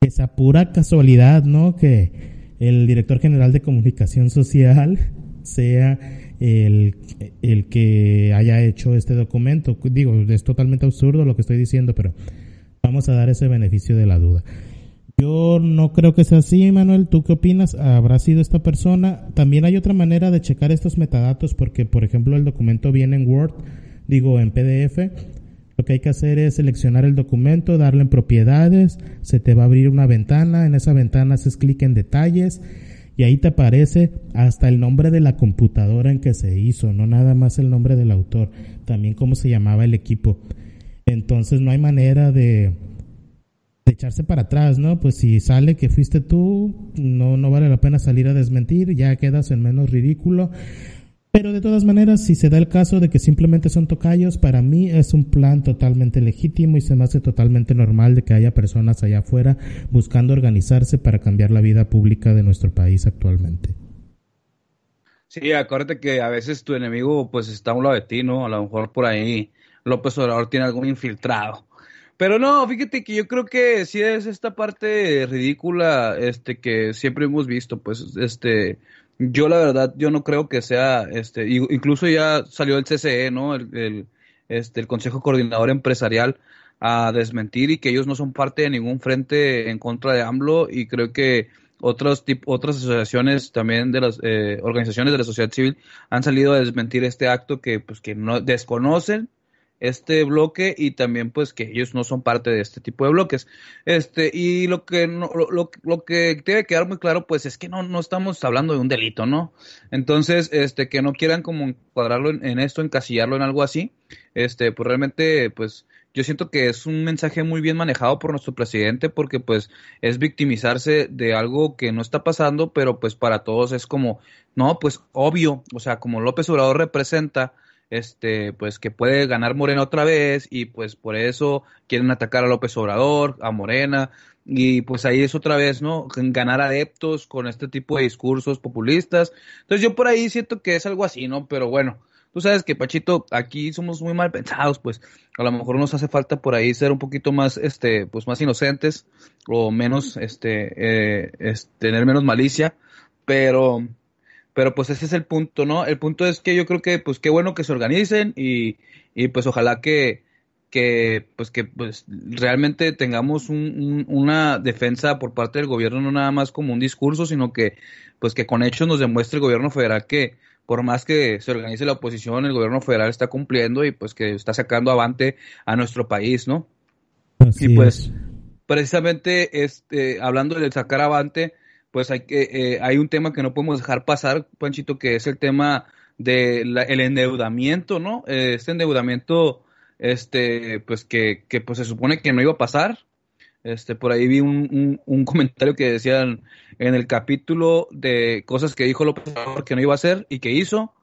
S2: Que sea pura casualidad, ¿no? Que el director general de comunicación social sea el, el que haya hecho este documento. Digo, es totalmente absurdo lo que estoy diciendo, pero vamos a dar ese beneficio de la duda. Yo no creo que sea así, Manuel. ¿Tú qué opinas? ¿Habrá sido esta persona? También hay otra manera de checar estos metadatos porque, por ejemplo, el documento viene en Word, digo, en PDF. Lo que hay que hacer es seleccionar el documento, darle en propiedades, se te va a abrir una ventana, en esa ventana haces clic en detalles y ahí te aparece hasta el nombre de la computadora en que se hizo, no nada más el nombre del autor, también cómo se llamaba el equipo. Entonces no hay manera de, echarse para atrás, ¿no? Pues si sale que fuiste tú, no, no vale la pena salir a desmentir, ya quedas en menos ridículo. Pero de todas maneras, si se da el caso de que simplemente son tocayos, para mí es un plan totalmente legítimo y se me hace totalmente normal de que haya personas allá afuera buscando organizarse para cambiar la vida pública de nuestro país actualmente.
S1: Sí, acuérdate que a veces tu enemigo pues está a un lado de ti, ¿no? A lo mejor por ahí López Obrador tiene algún infiltrado pero no, fíjate que yo creo que sí es esta parte ridícula, este, que siempre hemos visto, pues, este, yo la verdad, yo no creo que sea, este, incluso ya salió el CCE, ¿no? El, este, el Consejo Coordinador Empresarial a desmentir y que ellos no son parte de ningún frente en contra de AMLO y creo que otros otras asociaciones también de las eh, organizaciones de la sociedad civil han salido a desmentir este acto que pues que no desconocen este bloque y también pues que ellos no son parte de este tipo de bloques. Este, y lo que no, lo, lo, que debe quedar muy claro pues es que no, no estamos hablando de un delito, ¿no? Entonces, este, que no quieran como encuadrarlo en, esto, encasillarlo en algo así, este, pues realmente pues yo siento que es un mensaje muy bien manejado por nuestro presidente porque pues es victimizarse de algo que no está pasando, pero pues para todos es como, no, pues obvio, o sea, como López Obrador representa este, pues que puede ganar Morena otra vez y pues por eso quieren atacar a López Obrador, a Morena y pues ahí es otra vez, ¿no? Ganar adeptos con este tipo de discursos populistas. Entonces yo por ahí siento que es algo así, ¿no? Pero bueno, tú sabes que Pachito, aquí somos muy mal pensados, pues a lo mejor nos hace falta por ahí ser un poquito más, este, pues más inocentes o menos, este, eh, es, tener menos malicia, pero pero pues ese es el punto, ¿no? El punto es que yo creo que pues qué bueno que se organicen y, y pues ojalá que, que pues que pues realmente tengamos un, una defensa por parte del gobierno no nada más como un discurso sino que pues que con hechos nos demuestre el gobierno federal que por más que se organice la oposición el gobierno federal está cumpliendo y pues que está sacando avante a nuestro país no y pues precisamente este hablando de sacar avante pues hay que eh, hay un tema que no podemos dejar pasar, Panchito, que es el tema del el endeudamiento, ¿no? Eh, este endeudamiento, este, pues que, que pues se supone que no iba a pasar. Este, por ahí vi un, un, comentario que decían en el capítulo de cosas que dijo López Obrador que no iba a hacer y que hizo,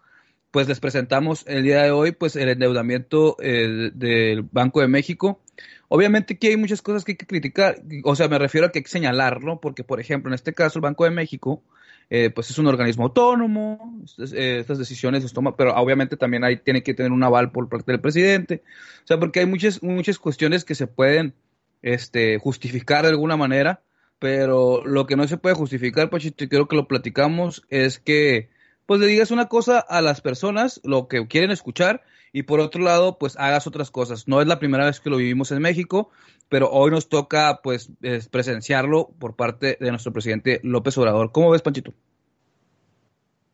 S1: pues les presentamos el día de hoy, pues el endeudamiento eh, del Banco de México Obviamente aquí hay muchas cosas que hay que criticar, o sea, me refiero a que hay que señalarlo, porque por ejemplo, en este caso el Banco de México, eh, pues es un organismo autónomo, eh, estas decisiones se toman, pero obviamente también hay, tiene que tener un aval por parte del presidente, o sea, porque hay muchas, muchas cuestiones que se pueden este, justificar de alguna manera, pero lo que no se puede justificar, Pachito, y creo que lo platicamos, es que pues le digas una cosa a las personas, lo que quieren escuchar, y por otro lado, pues hagas otras cosas. No es la primera vez que lo vivimos en México, pero hoy nos toca pues presenciarlo por parte de nuestro presidente López Obrador. ¿Cómo ves, Panchito?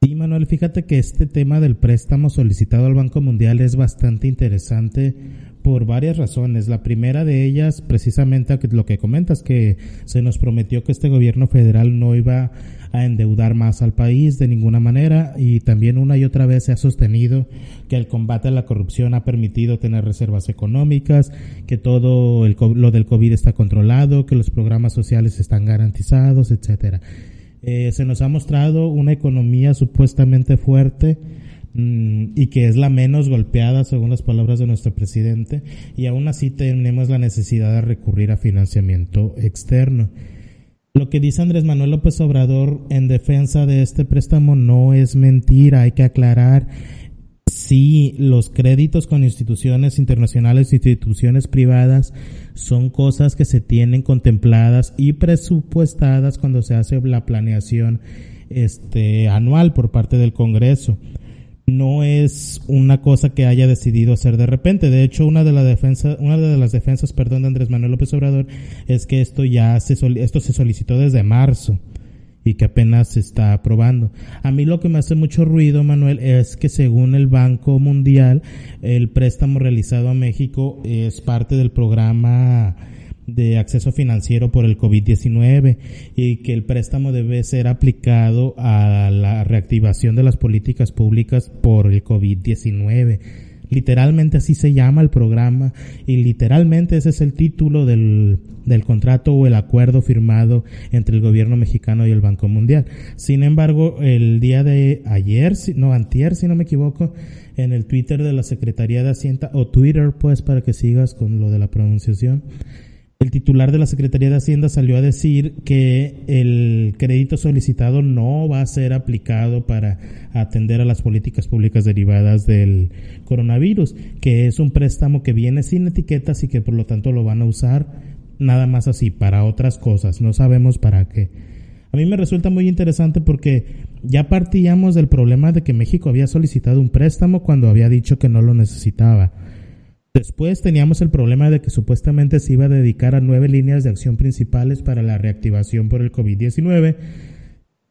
S2: Sí, Manuel, fíjate que este tema del préstamo solicitado al Banco Mundial es bastante interesante por varias razones. La primera de ellas, precisamente lo que comentas, que se nos prometió que este gobierno federal no iba a endeudar más al país de ninguna manera y también una y otra vez se ha sostenido que el combate a la corrupción ha permitido tener reservas económicas, que todo el, lo del COVID está controlado, que los programas sociales están garantizados, etcétera. Eh, se nos ha mostrado una economía supuestamente fuerte, mm, y que es la menos golpeada según las palabras de nuestro presidente y aún así tenemos la necesidad de recurrir a financiamiento externo. Lo que dice Andrés Manuel López Obrador en defensa de este préstamo no es mentira, hay que aclarar. Si los créditos con instituciones internacionales, instituciones privadas, son cosas que se tienen contempladas y presupuestadas cuando se hace la planeación este, anual por parte del Congreso no es una cosa que haya decidido hacer de repente. De hecho, una de, la defensa, una de las defensas, perdón, de Andrés Manuel López Obrador es que esto ya se, esto se solicitó desde marzo y que apenas se está aprobando. A mí lo que me hace mucho ruido, Manuel, es que según el Banco Mundial, el préstamo realizado a México es parte del programa de acceso financiero por el COVID-19 y que el préstamo debe ser aplicado a la reactivación de las políticas públicas por el COVID-19. Literalmente así se llama el programa y literalmente ese es el título del, del contrato o el acuerdo firmado entre el gobierno mexicano y el Banco Mundial. Sin embargo, el día de ayer, no, antier, si no me equivoco, en el Twitter de la Secretaría de Hacienda, o Twitter pues para que sigas con lo de la pronunciación, el titular de la Secretaría de Hacienda salió a decir que el crédito solicitado no va a ser aplicado para atender a las políticas públicas derivadas del coronavirus, que es un préstamo que viene sin etiquetas y que por lo tanto lo van a usar nada más así para otras cosas, no sabemos para qué. A mí me resulta muy interesante porque ya partíamos del problema de que México había solicitado un préstamo cuando había dicho que no lo necesitaba. Después teníamos el problema de que supuestamente se iba a dedicar a nueve líneas de acción principales para la reactivación por el COVID-19,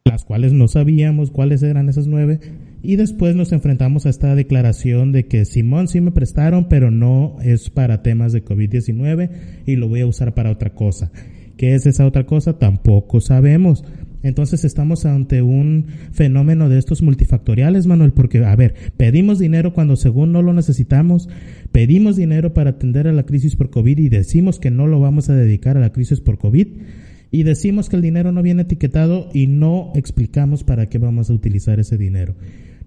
S2: las cuales no sabíamos cuáles eran esas nueve, y después nos enfrentamos a esta declaración de que Simón sí me prestaron, pero no es para temas de COVID-19 y lo voy a usar para otra cosa. ¿Qué es esa otra cosa? Tampoco sabemos. Entonces estamos ante un fenómeno de estos multifactoriales, Manuel, porque, a ver, pedimos dinero cuando según no lo necesitamos, pedimos dinero para atender a la crisis por COVID y decimos que no lo vamos a dedicar a la crisis por COVID y decimos que el dinero no viene etiquetado y no explicamos para qué vamos a utilizar ese dinero.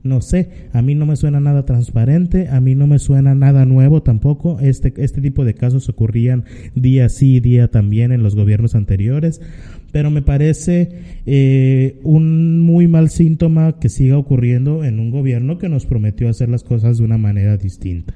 S2: No sé, a mí no me suena nada transparente, a mí no me suena nada nuevo tampoco. Este, este tipo de casos ocurrían día sí, día también en los gobiernos anteriores pero me parece eh, un muy mal síntoma que siga ocurriendo en un gobierno que nos prometió hacer las cosas de una manera distinta.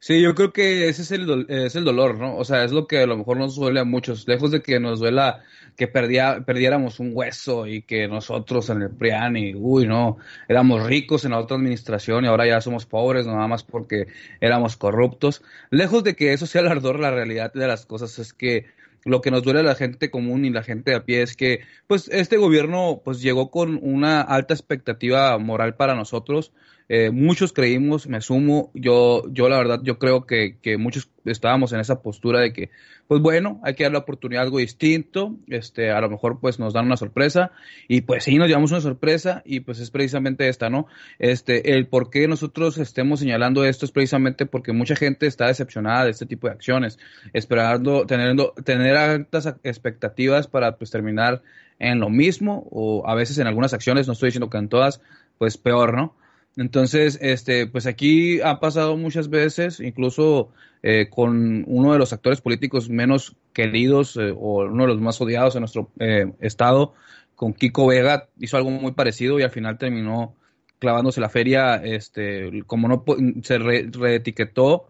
S1: Sí, yo creo que ese es el, es el dolor, ¿no? O sea, es lo que a lo mejor nos duele a muchos, lejos de que nos duela que perdía, perdiéramos un hueso y que nosotros en el PRIAN y, uy, no, éramos ricos en la otra administración y ahora ya somos pobres, nada más porque éramos corruptos. Lejos de que eso sea el ardor, la realidad de las cosas es que lo que nos duele a la gente común y la gente a pie es que pues este gobierno pues llegó con una alta expectativa moral para nosotros eh, muchos creímos, me sumo, yo, yo la verdad, yo creo que, que, muchos estábamos en esa postura de que, pues bueno, hay que dar la oportunidad a algo distinto, este, a lo mejor pues nos dan una sorpresa, y pues sí, nos llevamos una sorpresa, y pues es precisamente esta, ¿no? Este, el por qué nosotros estemos señalando esto es precisamente porque mucha gente está decepcionada de este tipo de acciones, esperando, teniendo, tener altas expectativas para pues terminar en lo mismo, o a veces en algunas acciones, no estoy diciendo que en todas, pues peor, ¿no? Entonces, este, pues aquí ha pasado muchas veces, incluso eh, con uno de los actores políticos menos queridos eh, o uno de los más odiados en nuestro eh, estado, con Kiko Vega, hizo algo muy parecido y al final terminó clavándose la feria, este, como no se reetiquetó,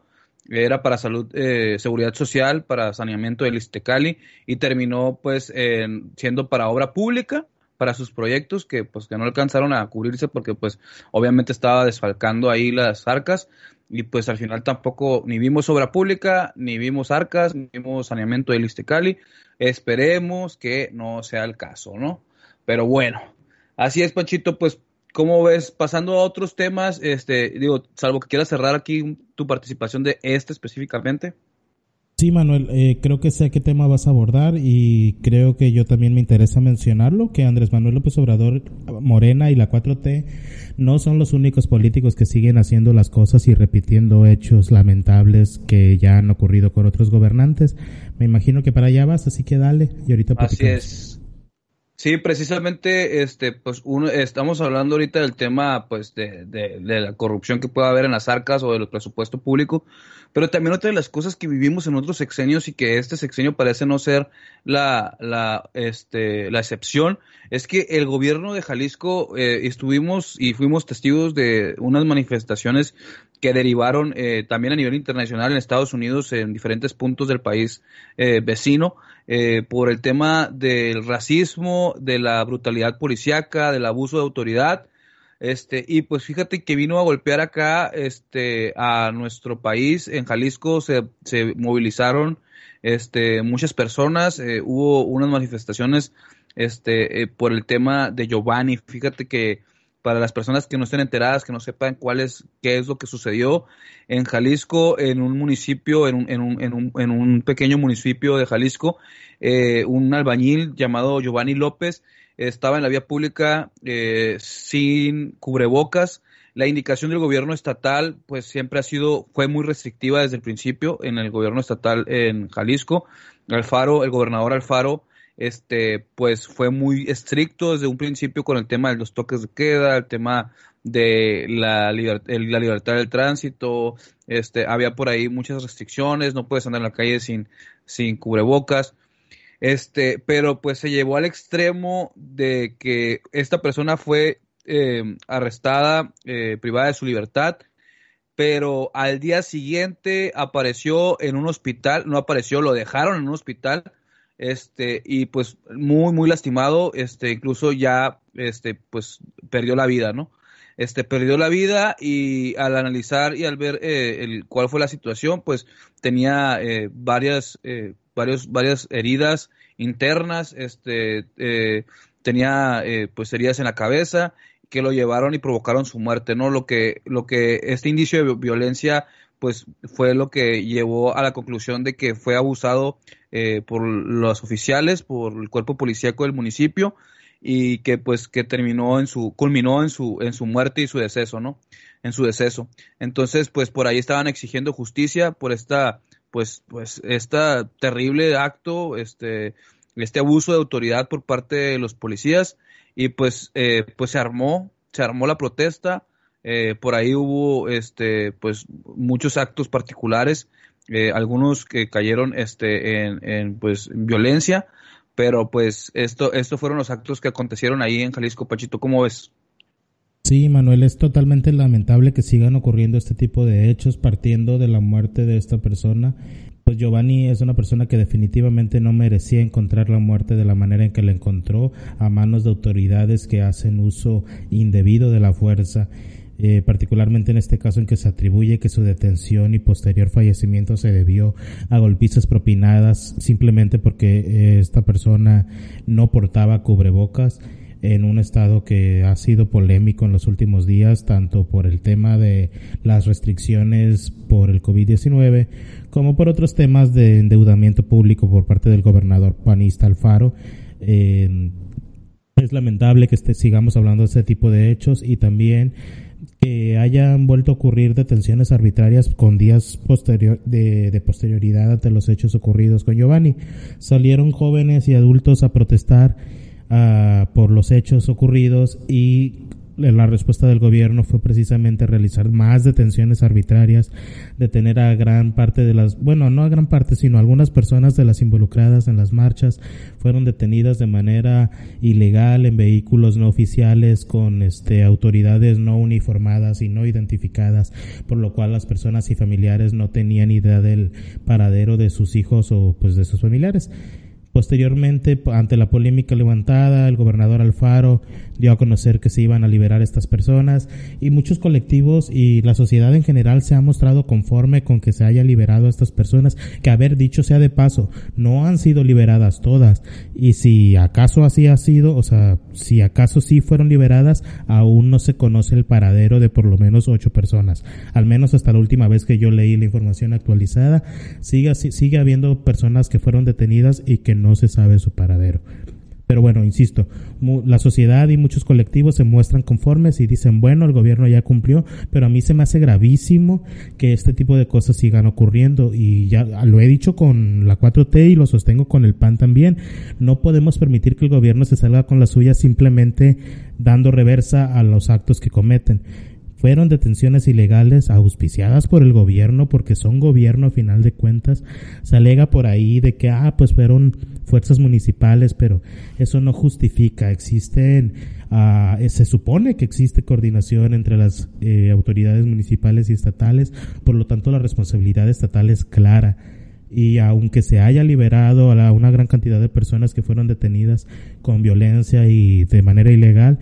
S1: era para salud, seguridad social, para saneamiento del Istecali y terminó pues siendo para obra pública para sus proyectos que pues que no alcanzaron a cubrirse porque pues obviamente estaba desfalcando ahí las arcas y pues al final tampoco ni vimos obra pública, ni vimos arcas, ni vimos saneamiento del Istecali. Esperemos que no sea el caso, ¿no? Pero bueno, así es, Panchito, pues ¿cómo ves? Pasando a otros temas, este, digo, salvo que quieras cerrar aquí tu participación de este específicamente.
S2: Sí, Manuel, eh, creo que sé qué tema vas a abordar y creo que yo también me interesa mencionarlo, que Andrés Manuel López Obrador, Morena y la 4T no son los únicos políticos que siguen haciendo las cosas y repitiendo hechos lamentables que ya han ocurrido con otros gobernantes. Me imagino que para allá vas, así que dale y ahorita
S1: Así es. Sí, precisamente, este, pues uno, estamos hablando ahorita del tema, pues, de, de, la corrupción que puede haber en las arcas o del presupuesto público, pero también otra de las cosas que vivimos en otros sexenios y que este sexenio parece no ser la, la, este, la excepción, es que el gobierno de Jalisco eh, estuvimos y fuimos testigos de unas manifestaciones que derivaron eh, también a nivel internacional en Estados Unidos, en diferentes puntos del país eh, vecino, eh, por el tema del racismo, de la brutalidad policíaca, del abuso de autoridad este, y pues fíjate que vino a golpear acá, este, a nuestro país, en Jalisco se, se movilizaron, este, muchas personas, eh, hubo unas manifestaciones, este, eh, por el tema de Giovanni. Fíjate que para las personas que no estén enteradas, que no sepan cuál es, qué es lo que sucedió en Jalisco, en un municipio, en un, en un, en un, en un pequeño municipio de Jalisco, eh, un albañil llamado Giovanni López, estaba en la vía pública eh, sin cubrebocas. La indicación del gobierno estatal, pues siempre ha sido, fue muy restrictiva desde el principio en el gobierno estatal en Jalisco. Alfaro, el gobernador Alfaro, este, pues fue muy estricto desde un principio con el tema de los toques de queda, el tema de la, la libertad del tránsito, este, había por ahí muchas restricciones, no puedes andar en la calle sin, sin cubrebocas. Este, pero pues se llevó al extremo de que esta persona fue eh, arrestada, eh, privada de su libertad, pero al día siguiente apareció en un hospital, no apareció, lo dejaron en un hospital, este, y pues muy, muy lastimado, este, incluso ya, este, pues perdió la vida, ¿no? Este, perdió la vida y al analizar y al ver eh, el, cuál fue la situación, pues tenía varias varios, varias heridas internas, este, eh, tenía eh, pues heridas en la cabeza que lo llevaron y provocaron su muerte, ¿no? Lo que, lo que este indicio de violencia pues fue lo que llevó a la conclusión de que fue abusado eh, por los oficiales, por el cuerpo policíaco del municipio y que pues que terminó en su culminó en su en su muerte y su deceso, ¿no? En su deceso. Entonces, pues por ahí estaban exigiendo justicia por esta pues, pues este terrible acto, este, este abuso de autoridad por parte de los policías y pues, eh, pues se armó, se armó la protesta, eh, por ahí hubo, este, pues muchos actos particulares, eh, algunos que cayeron, este, en, en, pues, violencia, pero pues esto, estos fueron los actos que acontecieron ahí en Jalisco, Pachito, ¿cómo ves?
S2: Sí, Manuel, es totalmente lamentable que sigan ocurriendo este tipo de hechos partiendo de la muerte de esta persona. Pues Giovanni es una persona que definitivamente no merecía encontrar la muerte de la manera en que la encontró a manos de autoridades que hacen uso indebido de la fuerza. Eh, particularmente en este caso en que se atribuye que su detención y posterior fallecimiento se debió a golpizas propinadas simplemente porque eh, esta persona no portaba cubrebocas en un estado que ha sido polémico en los últimos días, tanto por el tema de las restricciones por el COVID-19, como por otros temas de endeudamiento público por parte del gobernador panista Alfaro. Eh, es lamentable que este, sigamos hablando de este tipo de hechos y también que hayan vuelto a ocurrir detenciones arbitrarias con días posterior de, de, posterioridad ante los hechos ocurridos con Giovanni. Salieron jóvenes y adultos a protestar uh, por los hechos ocurridos y la respuesta del gobierno fue precisamente realizar más detenciones arbitrarias, detener a gran parte de las, bueno, no a gran parte, sino algunas personas de las involucradas en las marchas. Fueron detenidas de manera ilegal en vehículos no oficiales con este autoridades no uniformadas y no identificadas, por lo cual las personas y familiares no tenían idea del paradero de sus hijos o pues de sus familiares. Posteriormente, ante la polémica levantada, el gobernador Alfaro dio a conocer que se iban a liberar estas personas. Y muchos colectivos y la sociedad en general se ha mostrado conforme con que se haya liberado a estas personas, que haber dicho sea de paso, no han sido liberadas todas. Y si acaso así ha sido, o sea, si acaso sí fueron liberadas, aún no se conoce el paradero de por lo menos ocho personas, al menos hasta la última vez que yo leí la información actualizada, sigue, sigue habiendo personas que fueron detenidas y que no se sabe su paradero. Pero bueno, insisto, la sociedad y muchos colectivos se muestran conformes y dicen, bueno, el gobierno ya cumplió, pero a mí se me hace gravísimo que este tipo de cosas sigan ocurriendo y ya lo he dicho con la 4T y lo sostengo con el PAN también. No podemos permitir que el gobierno se salga con la suya simplemente dando reversa a los actos que cometen fueron detenciones ilegales auspiciadas por el gobierno porque son gobierno a final de cuentas. Se alega por ahí de que, ah, pues fueron fuerzas municipales, pero eso no justifica. Existen, ah, se supone que existe coordinación entre las eh, autoridades municipales y estatales, por lo tanto la responsabilidad estatal es clara y aunque se haya liberado a una gran cantidad de personas que fueron detenidas con violencia y de manera ilegal,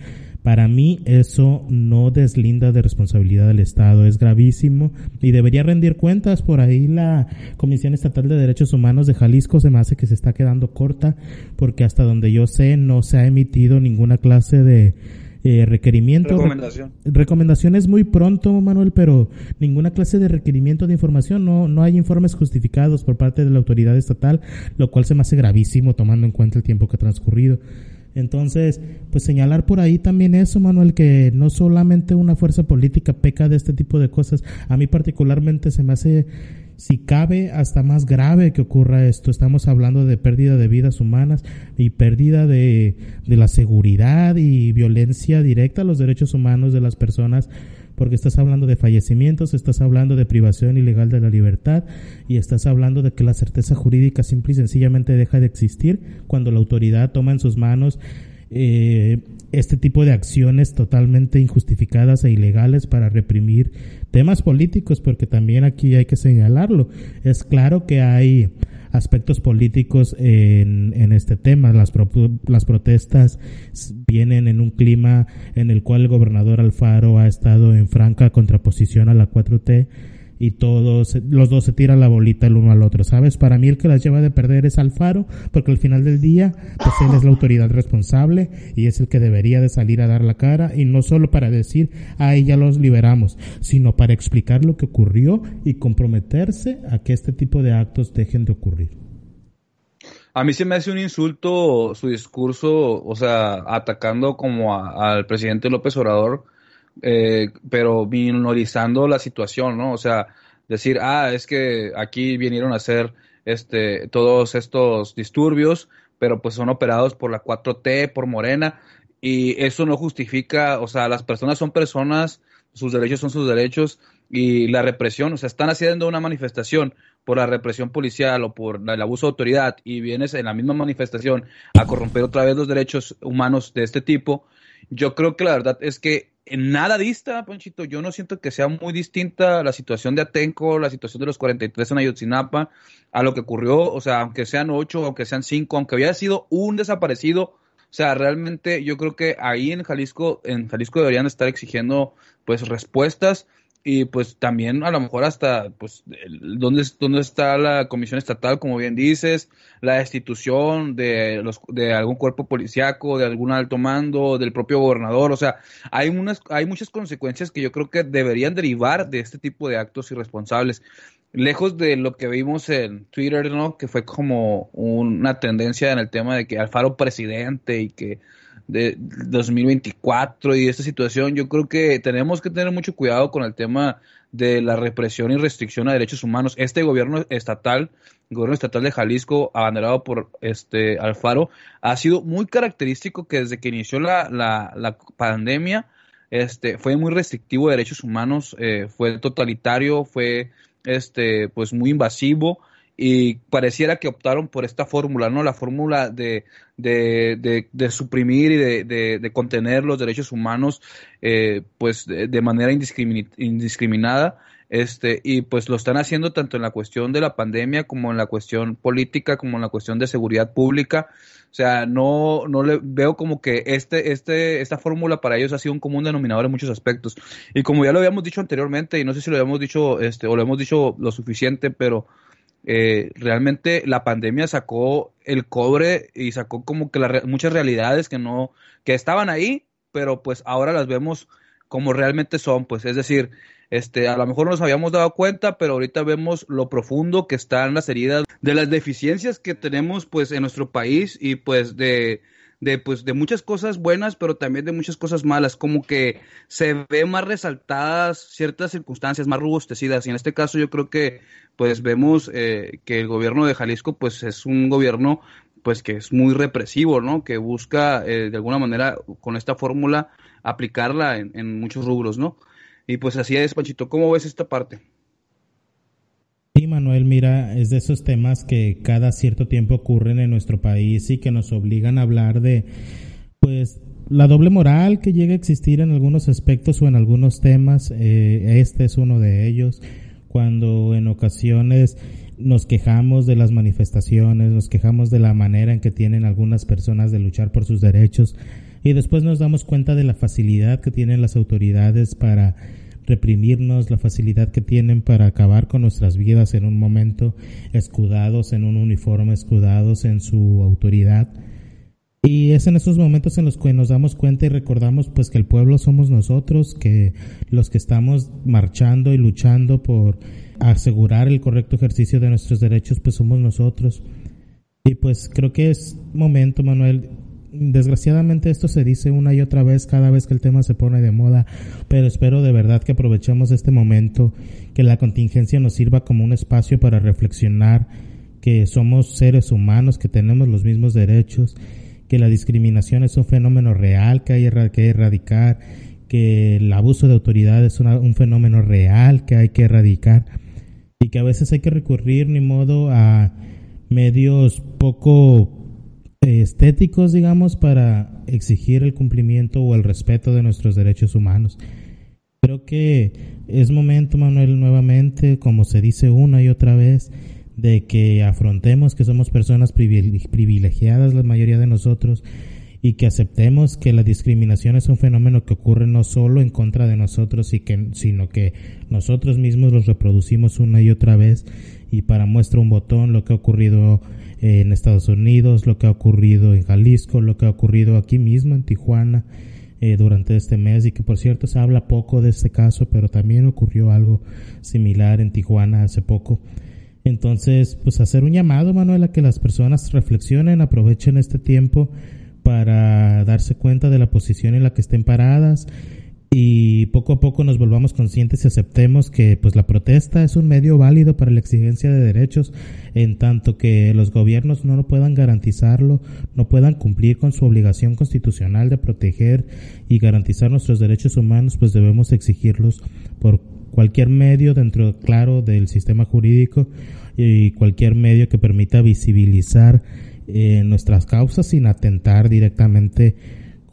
S2: para mí eso no deslinda de responsabilidad del Estado, es gravísimo y debería rendir cuentas. Por ahí la Comisión Estatal de Derechos Humanos de Jalisco se me hace que se está quedando corta porque hasta donde yo sé no se ha emitido ninguna clase de eh, requerimiento.
S1: Recomendación.
S2: recomendación es muy pronto, Manuel, pero ninguna clase de requerimiento de información. No, no hay informes justificados por parte de la autoridad estatal, lo cual se me hace gravísimo tomando en cuenta el tiempo que ha transcurrido. Entonces, pues señalar por ahí también eso, Manuel, que no solamente una fuerza política peca de este tipo de cosas. A mí particularmente se me hace, si cabe, hasta más grave que ocurra esto. Estamos hablando de pérdida de vidas humanas y pérdida de, de la seguridad y violencia directa a los derechos humanos de las personas porque estás hablando de fallecimientos, estás hablando de privación ilegal de la libertad y estás hablando de que la certeza jurídica simple y sencillamente deja de existir cuando la autoridad toma en sus manos eh, este tipo de acciones totalmente injustificadas e ilegales para reprimir temas políticos, porque también aquí hay que señalarlo. Es claro que hay aspectos políticos en, en este tema. Las, las protestas vienen en un clima en el cual el gobernador Alfaro ha estado en franca contraposición a la 4T y todos, los dos se tiran la bolita el uno al otro, ¿sabes? Para mí el que las lleva de perder es Alfaro, porque al final del día, pues él es la autoridad responsable y es el que debería de salir a dar la cara y no solo para decir, ahí ya los liberamos, sino para explicar lo que ocurrió y comprometerse a que este tipo de actos dejen de ocurrir.
S1: A mí se me hace un insulto su discurso, o sea, atacando como al presidente López Obrador, eh, pero minorizando la situación, ¿no? O sea, decir, ah, es que aquí vinieron a hacer este, todos estos disturbios, pero pues son operados por la 4T, por Morena, y eso no justifica, o sea, las personas son personas, sus derechos son sus derechos, y la represión, o sea, están haciendo una manifestación por la represión policial o por el abuso de autoridad y vienes en la misma manifestación a corromper otra vez los derechos humanos de este tipo, yo creo que la verdad es que nada dista, Ponchito, yo no siento que sea muy distinta la situación de Atenco, la situación de los 43 en Ayotzinapa, a lo que ocurrió, o sea, aunque sean ocho, aunque sean cinco, aunque hubiera sido un desaparecido, o sea, realmente yo creo que ahí en Jalisco, en Jalisco deberían estar exigiendo pues respuestas y pues también a lo mejor hasta pues dónde, dónde está la comisión estatal como bien dices la destitución de los de algún cuerpo policiaco de algún alto mando del propio gobernador. O sea hay unas hay muchas consecuencias que yo creo que deberían derivar de este tipo de actos irresponsables. Lejos de lo que vimos en Twitter no que fue como una tendencia en el tema de que Alfaro presidente y que de 2024 y esta situación, yo creo que tenemos que tener mucho cuidado con el tema de la represión y restricción a derechos humanos. Este gobierno estatal, el gobierno estatal de Jalisco, abanderado por este Alfaro, ha sido muy característico que desde que inició la, la, la pandemia, este, fue muy restrictivo de derechos humanos, eh, fue totalitario, fue este, pues muy invasivo y pareciera que optaron por esta fórmula, ¿no? La fórmula de, de, de, suprimir y de, de, contener los derechos humanos, eh, pues de, manera indiscriminada. este, y pues lo están haciendo tanto en la cuestión de la pandemia como en la cuestión política, como en la cuestión de seguridad pública. O sea, no, no le veo como que este, este, esta fórmula para ellos ha sido un común denominador en muchos aspectos. Y como ya lo habíamos dicho anteriormente, y no sé si lo habíamos dicho, este, o lo hemos dicho lo suficiente, pero eh, realmente la pandemia sacó el cobre y sacó como que muchas realidades que no, que estaban ahí, pero pues ahora las vemos como realmente son, pues. Es decir, este, a lo mejor no nos habíamos dado cuenta, pero ahorita vemos lo profundo que están las heridas de las deficiencias que tenemos pues en nuestro país y pues de, de pues de muchas cosas buenas, pero también de muchas cosas malas, como que se ve más resaltadas ciertas circunstancias más robustecidas y en este caso yo creo que pues vemos eh, que el gobierno de Jalisco pues es un gobierno pues que es muy represivo, ¿no? Que busca eh, de alguna manera con esta fórmula aplicarla en, en muchos rubros, ¿no? Y pues así es, Panchito. ¿Cómo ves esta parte?
S2: Sí, Manuel, mira, es de esos temas que cada cierto tiempo ocurren en nuestro país y que nos obligan a hablar de, pues, la doble moral que llega a existir en algunos aspectos o en algunos temas. Eh, este es uno de ellos. Cuando en ocasiones nos quejamos de las manifestaciones, nos quejamos de la manera en que tienen algunas personas de luchar por sus derechos y después nos damos cuenta de la facilidad que tienen las autoridades para reprimirnos, la facilidad que tienen para acabar con nuestras vidas en un momento, escudados en un uniforme, escudados en su autoridad. Y es en esos momentos en los que nos damos cuenta y recordamos pues que el pueblo somos nosotros, que los que estamos marchando y luchando por asegurar el correcto ejercicio de nuestros derechos pues somos nosotros. Y pues creo que es momento, Manuel, desgraciadamente esto se dice una y otra vez cada vez que el tema se pone de moda, pero espero de verdad que aprovechemos este momento, que la contingencia nos sirva como un espacio para reflexionar que somos seres humanos, que tenemos los mismos derechos, que la discriminación es un fenómeno real que hay que erradicar, que el abuso de autoridad es un fenómeno real que hay que erradicar y que a veces hay que recurrir ni modo a medios poco estéticos, digamos, para exigir el cumplimiento o el respeto de nuestros derechos humanos. Creo que es momento, Manuel, nuevamente, como se dice una y otra vez, de que afrontemos que somos personas privilegiadas, la mayoría de nosotros, y que aceptemos que la discriminación es un fenómeno que ocurre no solo en contra de nosotros, y que, sino que nosotros mismos los reproducimos una y otra vez, y para muestra un botón lo que ha ocurrido en Estados Unidos, lo que ha ocurrido en Jalisco, lo que ha ocurrido aquí mismo en Tijuana eh, durante este mes y que por cierto se habla poco de este caso, pero también ocurrió algo similar en Tijuana hace poco. Entonces, pues hacer un llamado, Manuel, a que las personas reflexionen, aprovechen este tiempo para darse cuenta de la posición en la que estén paradas y poco a poco nos volvamos conscientes y aceptemos que pues la protesta es un medio válido para la exigencia de derechos en tanto que los gobiernos no lo puedan garantizarlo, no puedan cumplir con su obligación constitucional de proteger y garantizar nuestros derechos humanos, pues debemos exigirlos por cualquier medio dentro claro del sistema jurídico y cualquier medio que permita visibilizar eh, nuestras causas sin atentar directamente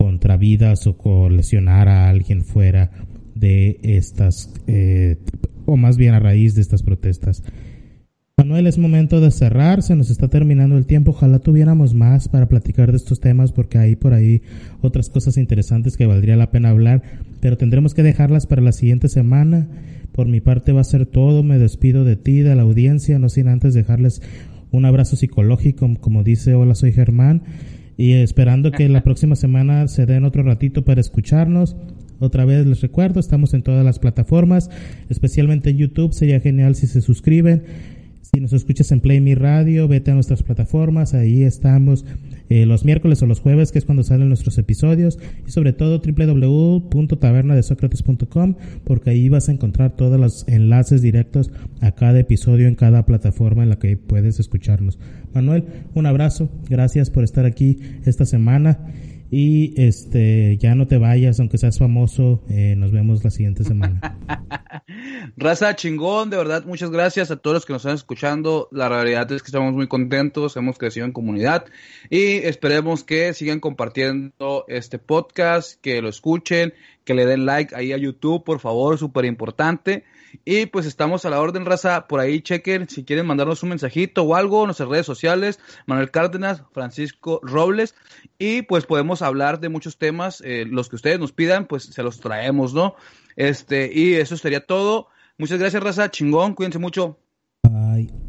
S2: contra vidas o lesionar a alguien fuera de estas, eh, o más bien a raíz de estas protestas. Manuel, es momento de cerrar, se nos está terminando el tiempo, ojalá tuviéramos más para platicar de estos temas porque hay por ahí otras cosas interesantes que valdría la pena hablar, pero tendremos que dejarlas para la siguiente semana. Por mi parte va a ser todo, me despido de ti, de la audiencia, no sin antes dejarles un abrazo psicológico, como dice, hola soy Germán, y esperando que la próxima semana se den otro ratito para escucharnos. Otra vez les recuerdo, estamos en todas las plataformas, especialmente en YouTube. Sería genial si se suscriben. Si nos escuchas en Play Mi Radio, vete a nuestras plataformas, ahí estamos eh, los miércoles o los jueves, que es cuando salen nuestros episodios, y sobre todo www.tabernadesocrates.com, porque ahí vas a encontrar todos los enlaces directos a cada episodio en cada plataforma en la que puedes escucharnos. Manuel, un abrazo, gracias por estar aquí esta semana. Y este, ya no te vayas, aunque seas famoso, eh, nos vemos la siguiente semana.
S1: Raza chingón, de verdad, muchas gracias a todos los que nos están escuchando. La realidad es que estamos muy contentos, hemos crecido en comunidad y esperemos que sigan compartiendo este podcast, que lo escuchen, que le den like ahí a YouTube, por favor, súper importante. Y pues estamos a la orden, raza. Por ahí chequen si quieren mandarnos un mensajito o algo nuestras redes sociales. Manuel Cárdenas, Francisco Robles. Y pues podemos hablar de muchos temas. Eh, los que ustedes nos pidan, pues se los traemos, ¿no? Este, y eso sería todo. Muchas gracias, raza. Chingón. Cuídense mucho. Bye.